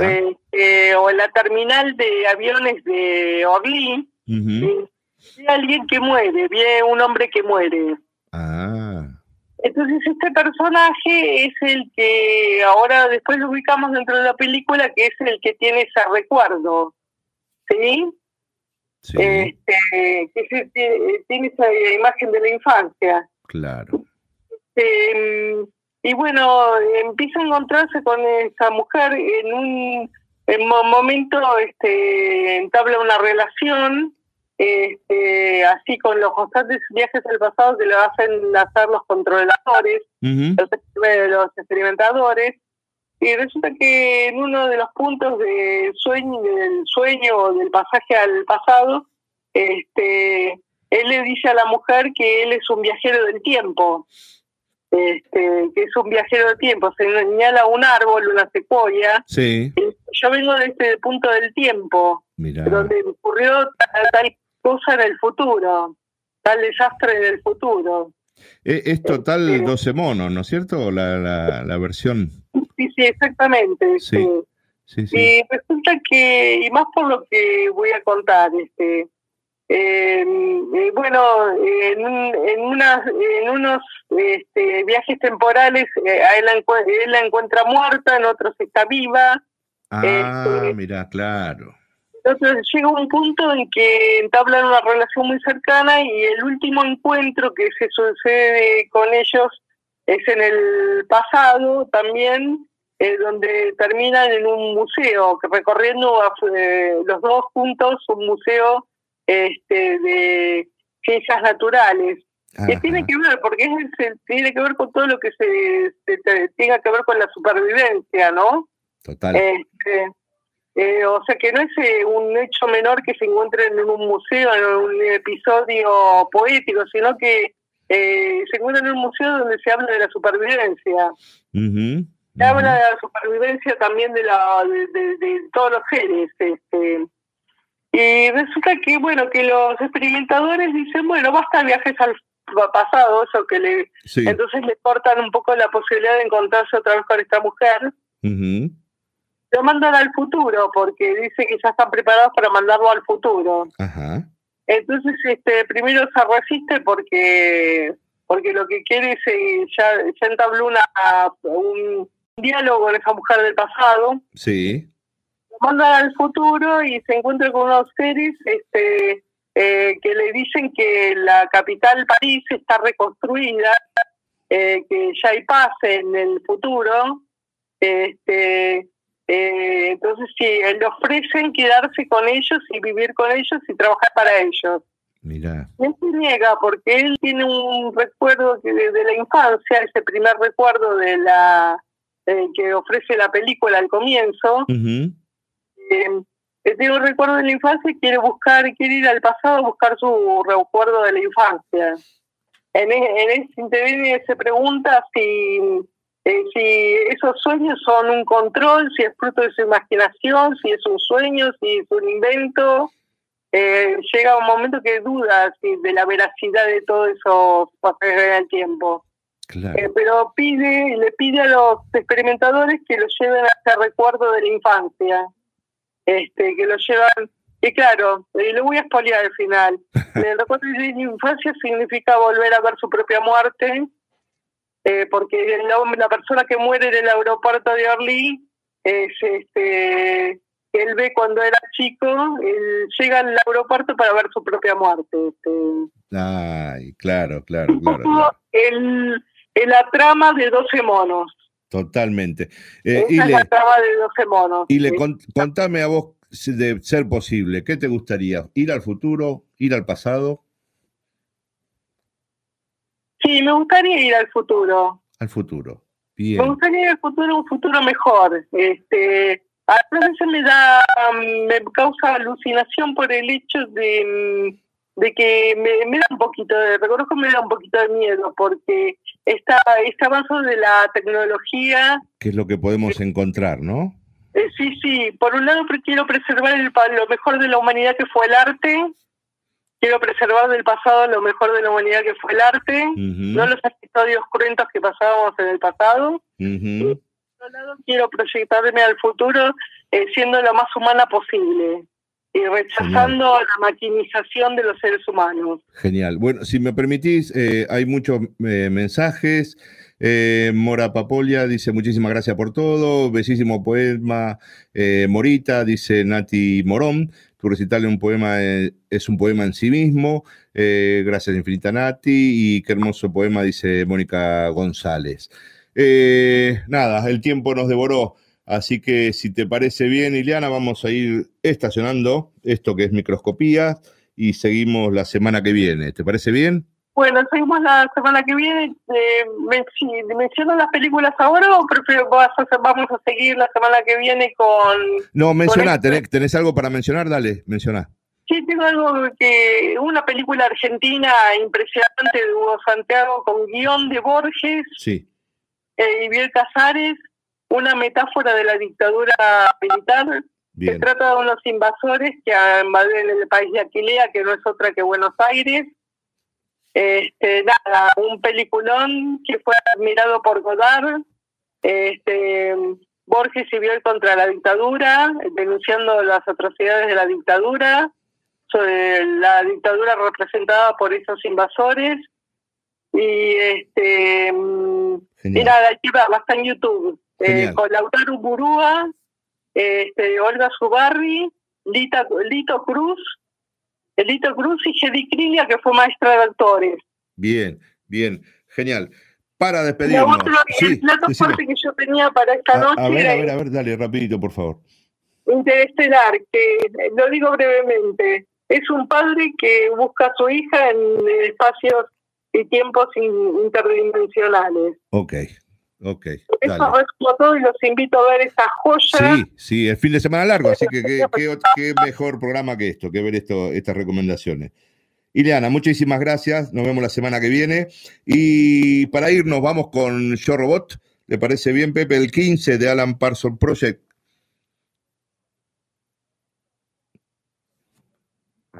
eh, eh, o en la terminal de aviones de Orly, y ve a alguien que muere, ve un hombre que muere. Ah. Entonces este personaje es el que ahora después lo ubicamos dentro de la película, que es el que tiene ese recuerdo, ¿sí? Este, que tiene esa imagen de la infancia. Claro. Este, y bueno, empieza a encontrarse con esa mujer en un, momento, este, entabla una relación, este, así con los constantes viajes al pasado que le hacen hacer los controladores, los experimentadores, y resulta que en uno de los puntos de sueño, del sueño o del pasaje al pasado, este, él le dice a la mujer que él es un viajero del tiempo, este, que es un viajero del tiempo, se señala un árbol, una secuoya. Sí. Yo vengo de este punto del tiempo, donde ocurrió tal, cosa en el futuro, tal desastre en el futuro. Eh, es, total 12 este, monos, ¿no es cierto? La, la, la versión. Sí, sí, exactamente. Sí. Y resulta que, y más por lo que voy a contar, este, eh, bueno, en, en, unas, en unos este, viajes temporales, eh, él, la él, la encuentra muerta, en otros está viva. Ah, este, mira, claro. Entonces llega un punto en que entablan una relación muy cercana y el último encuentro que se sucede con ellos es en el pasado también, eh, donde terminan en un museo, recorriendo eh, los dos juntos un museo este, de ciencias naturales. Que tiene que ver, porque es, tiene que ver con todo lo que se, tenga que ver con la supervivencia, ¿no? Total. Este, eh, o sea que no es eh, un hecho menor que se encuentre en un museo, en un episodio poético, sino que eh, se encuentra en un museo donde se habla de la supervivencia. Se habla de la supervivencia también de, la, de, todos los genes. Este. Y resulta que, bueno, que los experimentadores dicen, bueno, basta viajes al pasado, eso que le... Entonces le cortan un poco la posibilidad de encontrarse otra vez con esta mujer lo mandan al futuro porque dice que ya están preparados para mandarlo al futuro. Entonces, este, primero se resiste porque porque lo que quiere es ya, ya entabló una, un diálogo con esa mujer del pasado. Sí. Lo mandan al futuro y se encuentra con unos seres este, eh, que le dicen que la capital París está reconstruida, eh, que ya hay paz en el futuro. Este, eh, entonces, sí, le ofrecen quedarse con ellos y vivir con ellos y trabajar para ellos. Mira. Él se niega porque él tiene un recuerdo que desde la infancia, ese primer recuerdo de la eh, que ofrece la película al comienzo. Eh, tiene un recuerdo de la infancia y quiere buscar, quiere ir al pasado a buscar su recuerdo de la infancia. En, e, en ese interés se pregunta si eh, si esos sueños son un control, si es fruto de su imaginación, si es un sueño, si es un invento. Eh, llega un momento que duda de la veracidad de todo eso pasajes en el tiempo. Eh, pero pide, le pide a los experimentadores que lo lleven a ese recuerdo de la infancia, este, que lo llevan, y claro, lo voy a expoliar al final. el recuerdo de la infancia significa volver a ver su propia muerte, eh, porque la, persona que muere en el aeropuerto de Orly es este él ve cuando era chico, él llega al aeropuerto para ver su propia muerte. Este. Ay, claro, claro, claro. El, la trama de 12 monos. Totalmente. Eh, Esa es la trama de 12 monos. Y le contame a vos, de ser posible, ¿qué te gustaría? ¿Ir al futuro? ¿Ir al pasado? Sí, me gustaría ir al futuro. Al futuro. Bien. Me gustaría ir al futuro, un futuro mejor. Este, a veces me da, me causa alucinación por el hecho de, de que me, da un poquito de, reconozco me da un poquito de miedo porque está este avance de la tecnología. ¿Qué es lo que podemos encontrar, no? Eh, sí, sí. Por un lado quiero preservar el, lo mejor de la humanidad que fue el arte quiero preservar del pasado lo mejor de la humanidad que fue el arte, no los episodios cruentos que pasábamos en el pasado. y, por otro lado, quiero proyectarme al futuro eh, siendo lo más humana posible y rechazando la maquinización de los seres humanos. Genial. Bueno, si me permitís, eh, hay muchos eh, mensajes. Eh, Mora Papolia dice muchísimas gracias por todo. Bellísimo poema. Eh, Morita dice Nati Morón. Tu recital un poema es un poema en sí mismo. gracias infinita Nati. Y qué hermoso poema dice Mónica González. nada, el tiempo nos devoró. Así que si te parece bien, Ileana, vamos a ir estacionando esto que es microscopía y seguimos la semana que viene. ¿Te parece bien? Bueno, seguimos la semana que viene. Eh, ¿Menciono las películas ahora o prefiero vamos a seguir la semana que viene con... No, menciona, tenés, algo para mencionar? Dale, menciona. Sí, tengo algo que... Una película argentina impresionante de Hugo Santiago con guion de Borges. Sí. Eh, y Biel Casares una metáfora de la dictadura militar. Se trata de unos invasores que invaden el país de Aquilea, que no es otra que Buenos Aires. Este, nada, un peliculón que fue admirado por Godard. Este, Borges y Biel contra la dictadura, denunciando las atrocidades de la dictadura, sobre la dictadura representada por esos invasores. Y este y nada, va, está en YouTube eh, con Lautaro Burúa, este, Olga Zubarri, Lita, Lito Cruz, Lito Cruz y Jedi Crilia, que fue maestra de actores. Bien, bien, genial. Para despedirnos. el plato fuerte que yo tenía para esta noche. A ver, a ver, a ver, dale, rapidito, por favor. Interestelar, que lo digo brevemente, es un padre que busca a su hija en espacios y tiempos interdimensionales. Ok, Ok. Eso es como todo y los invito a ver esa joya. Sí, sí, es fin de semana largo, así que qué, mejor programa que esto, que ver esto, estas recomendaciones. Ileana, muchísimas gracias. Nos vemos la semana que viene. Y para irnos, vamos con Yo Robot. ¿Le parece bien, Pepe? El 15 de Alan Parsons Project.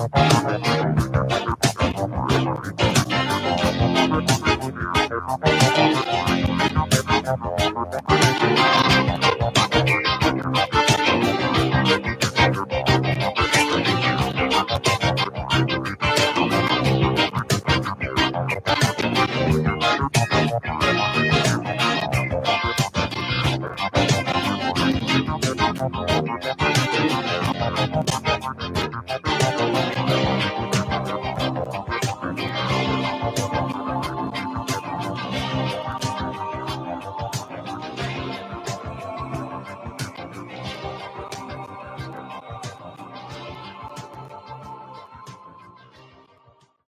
Thank you.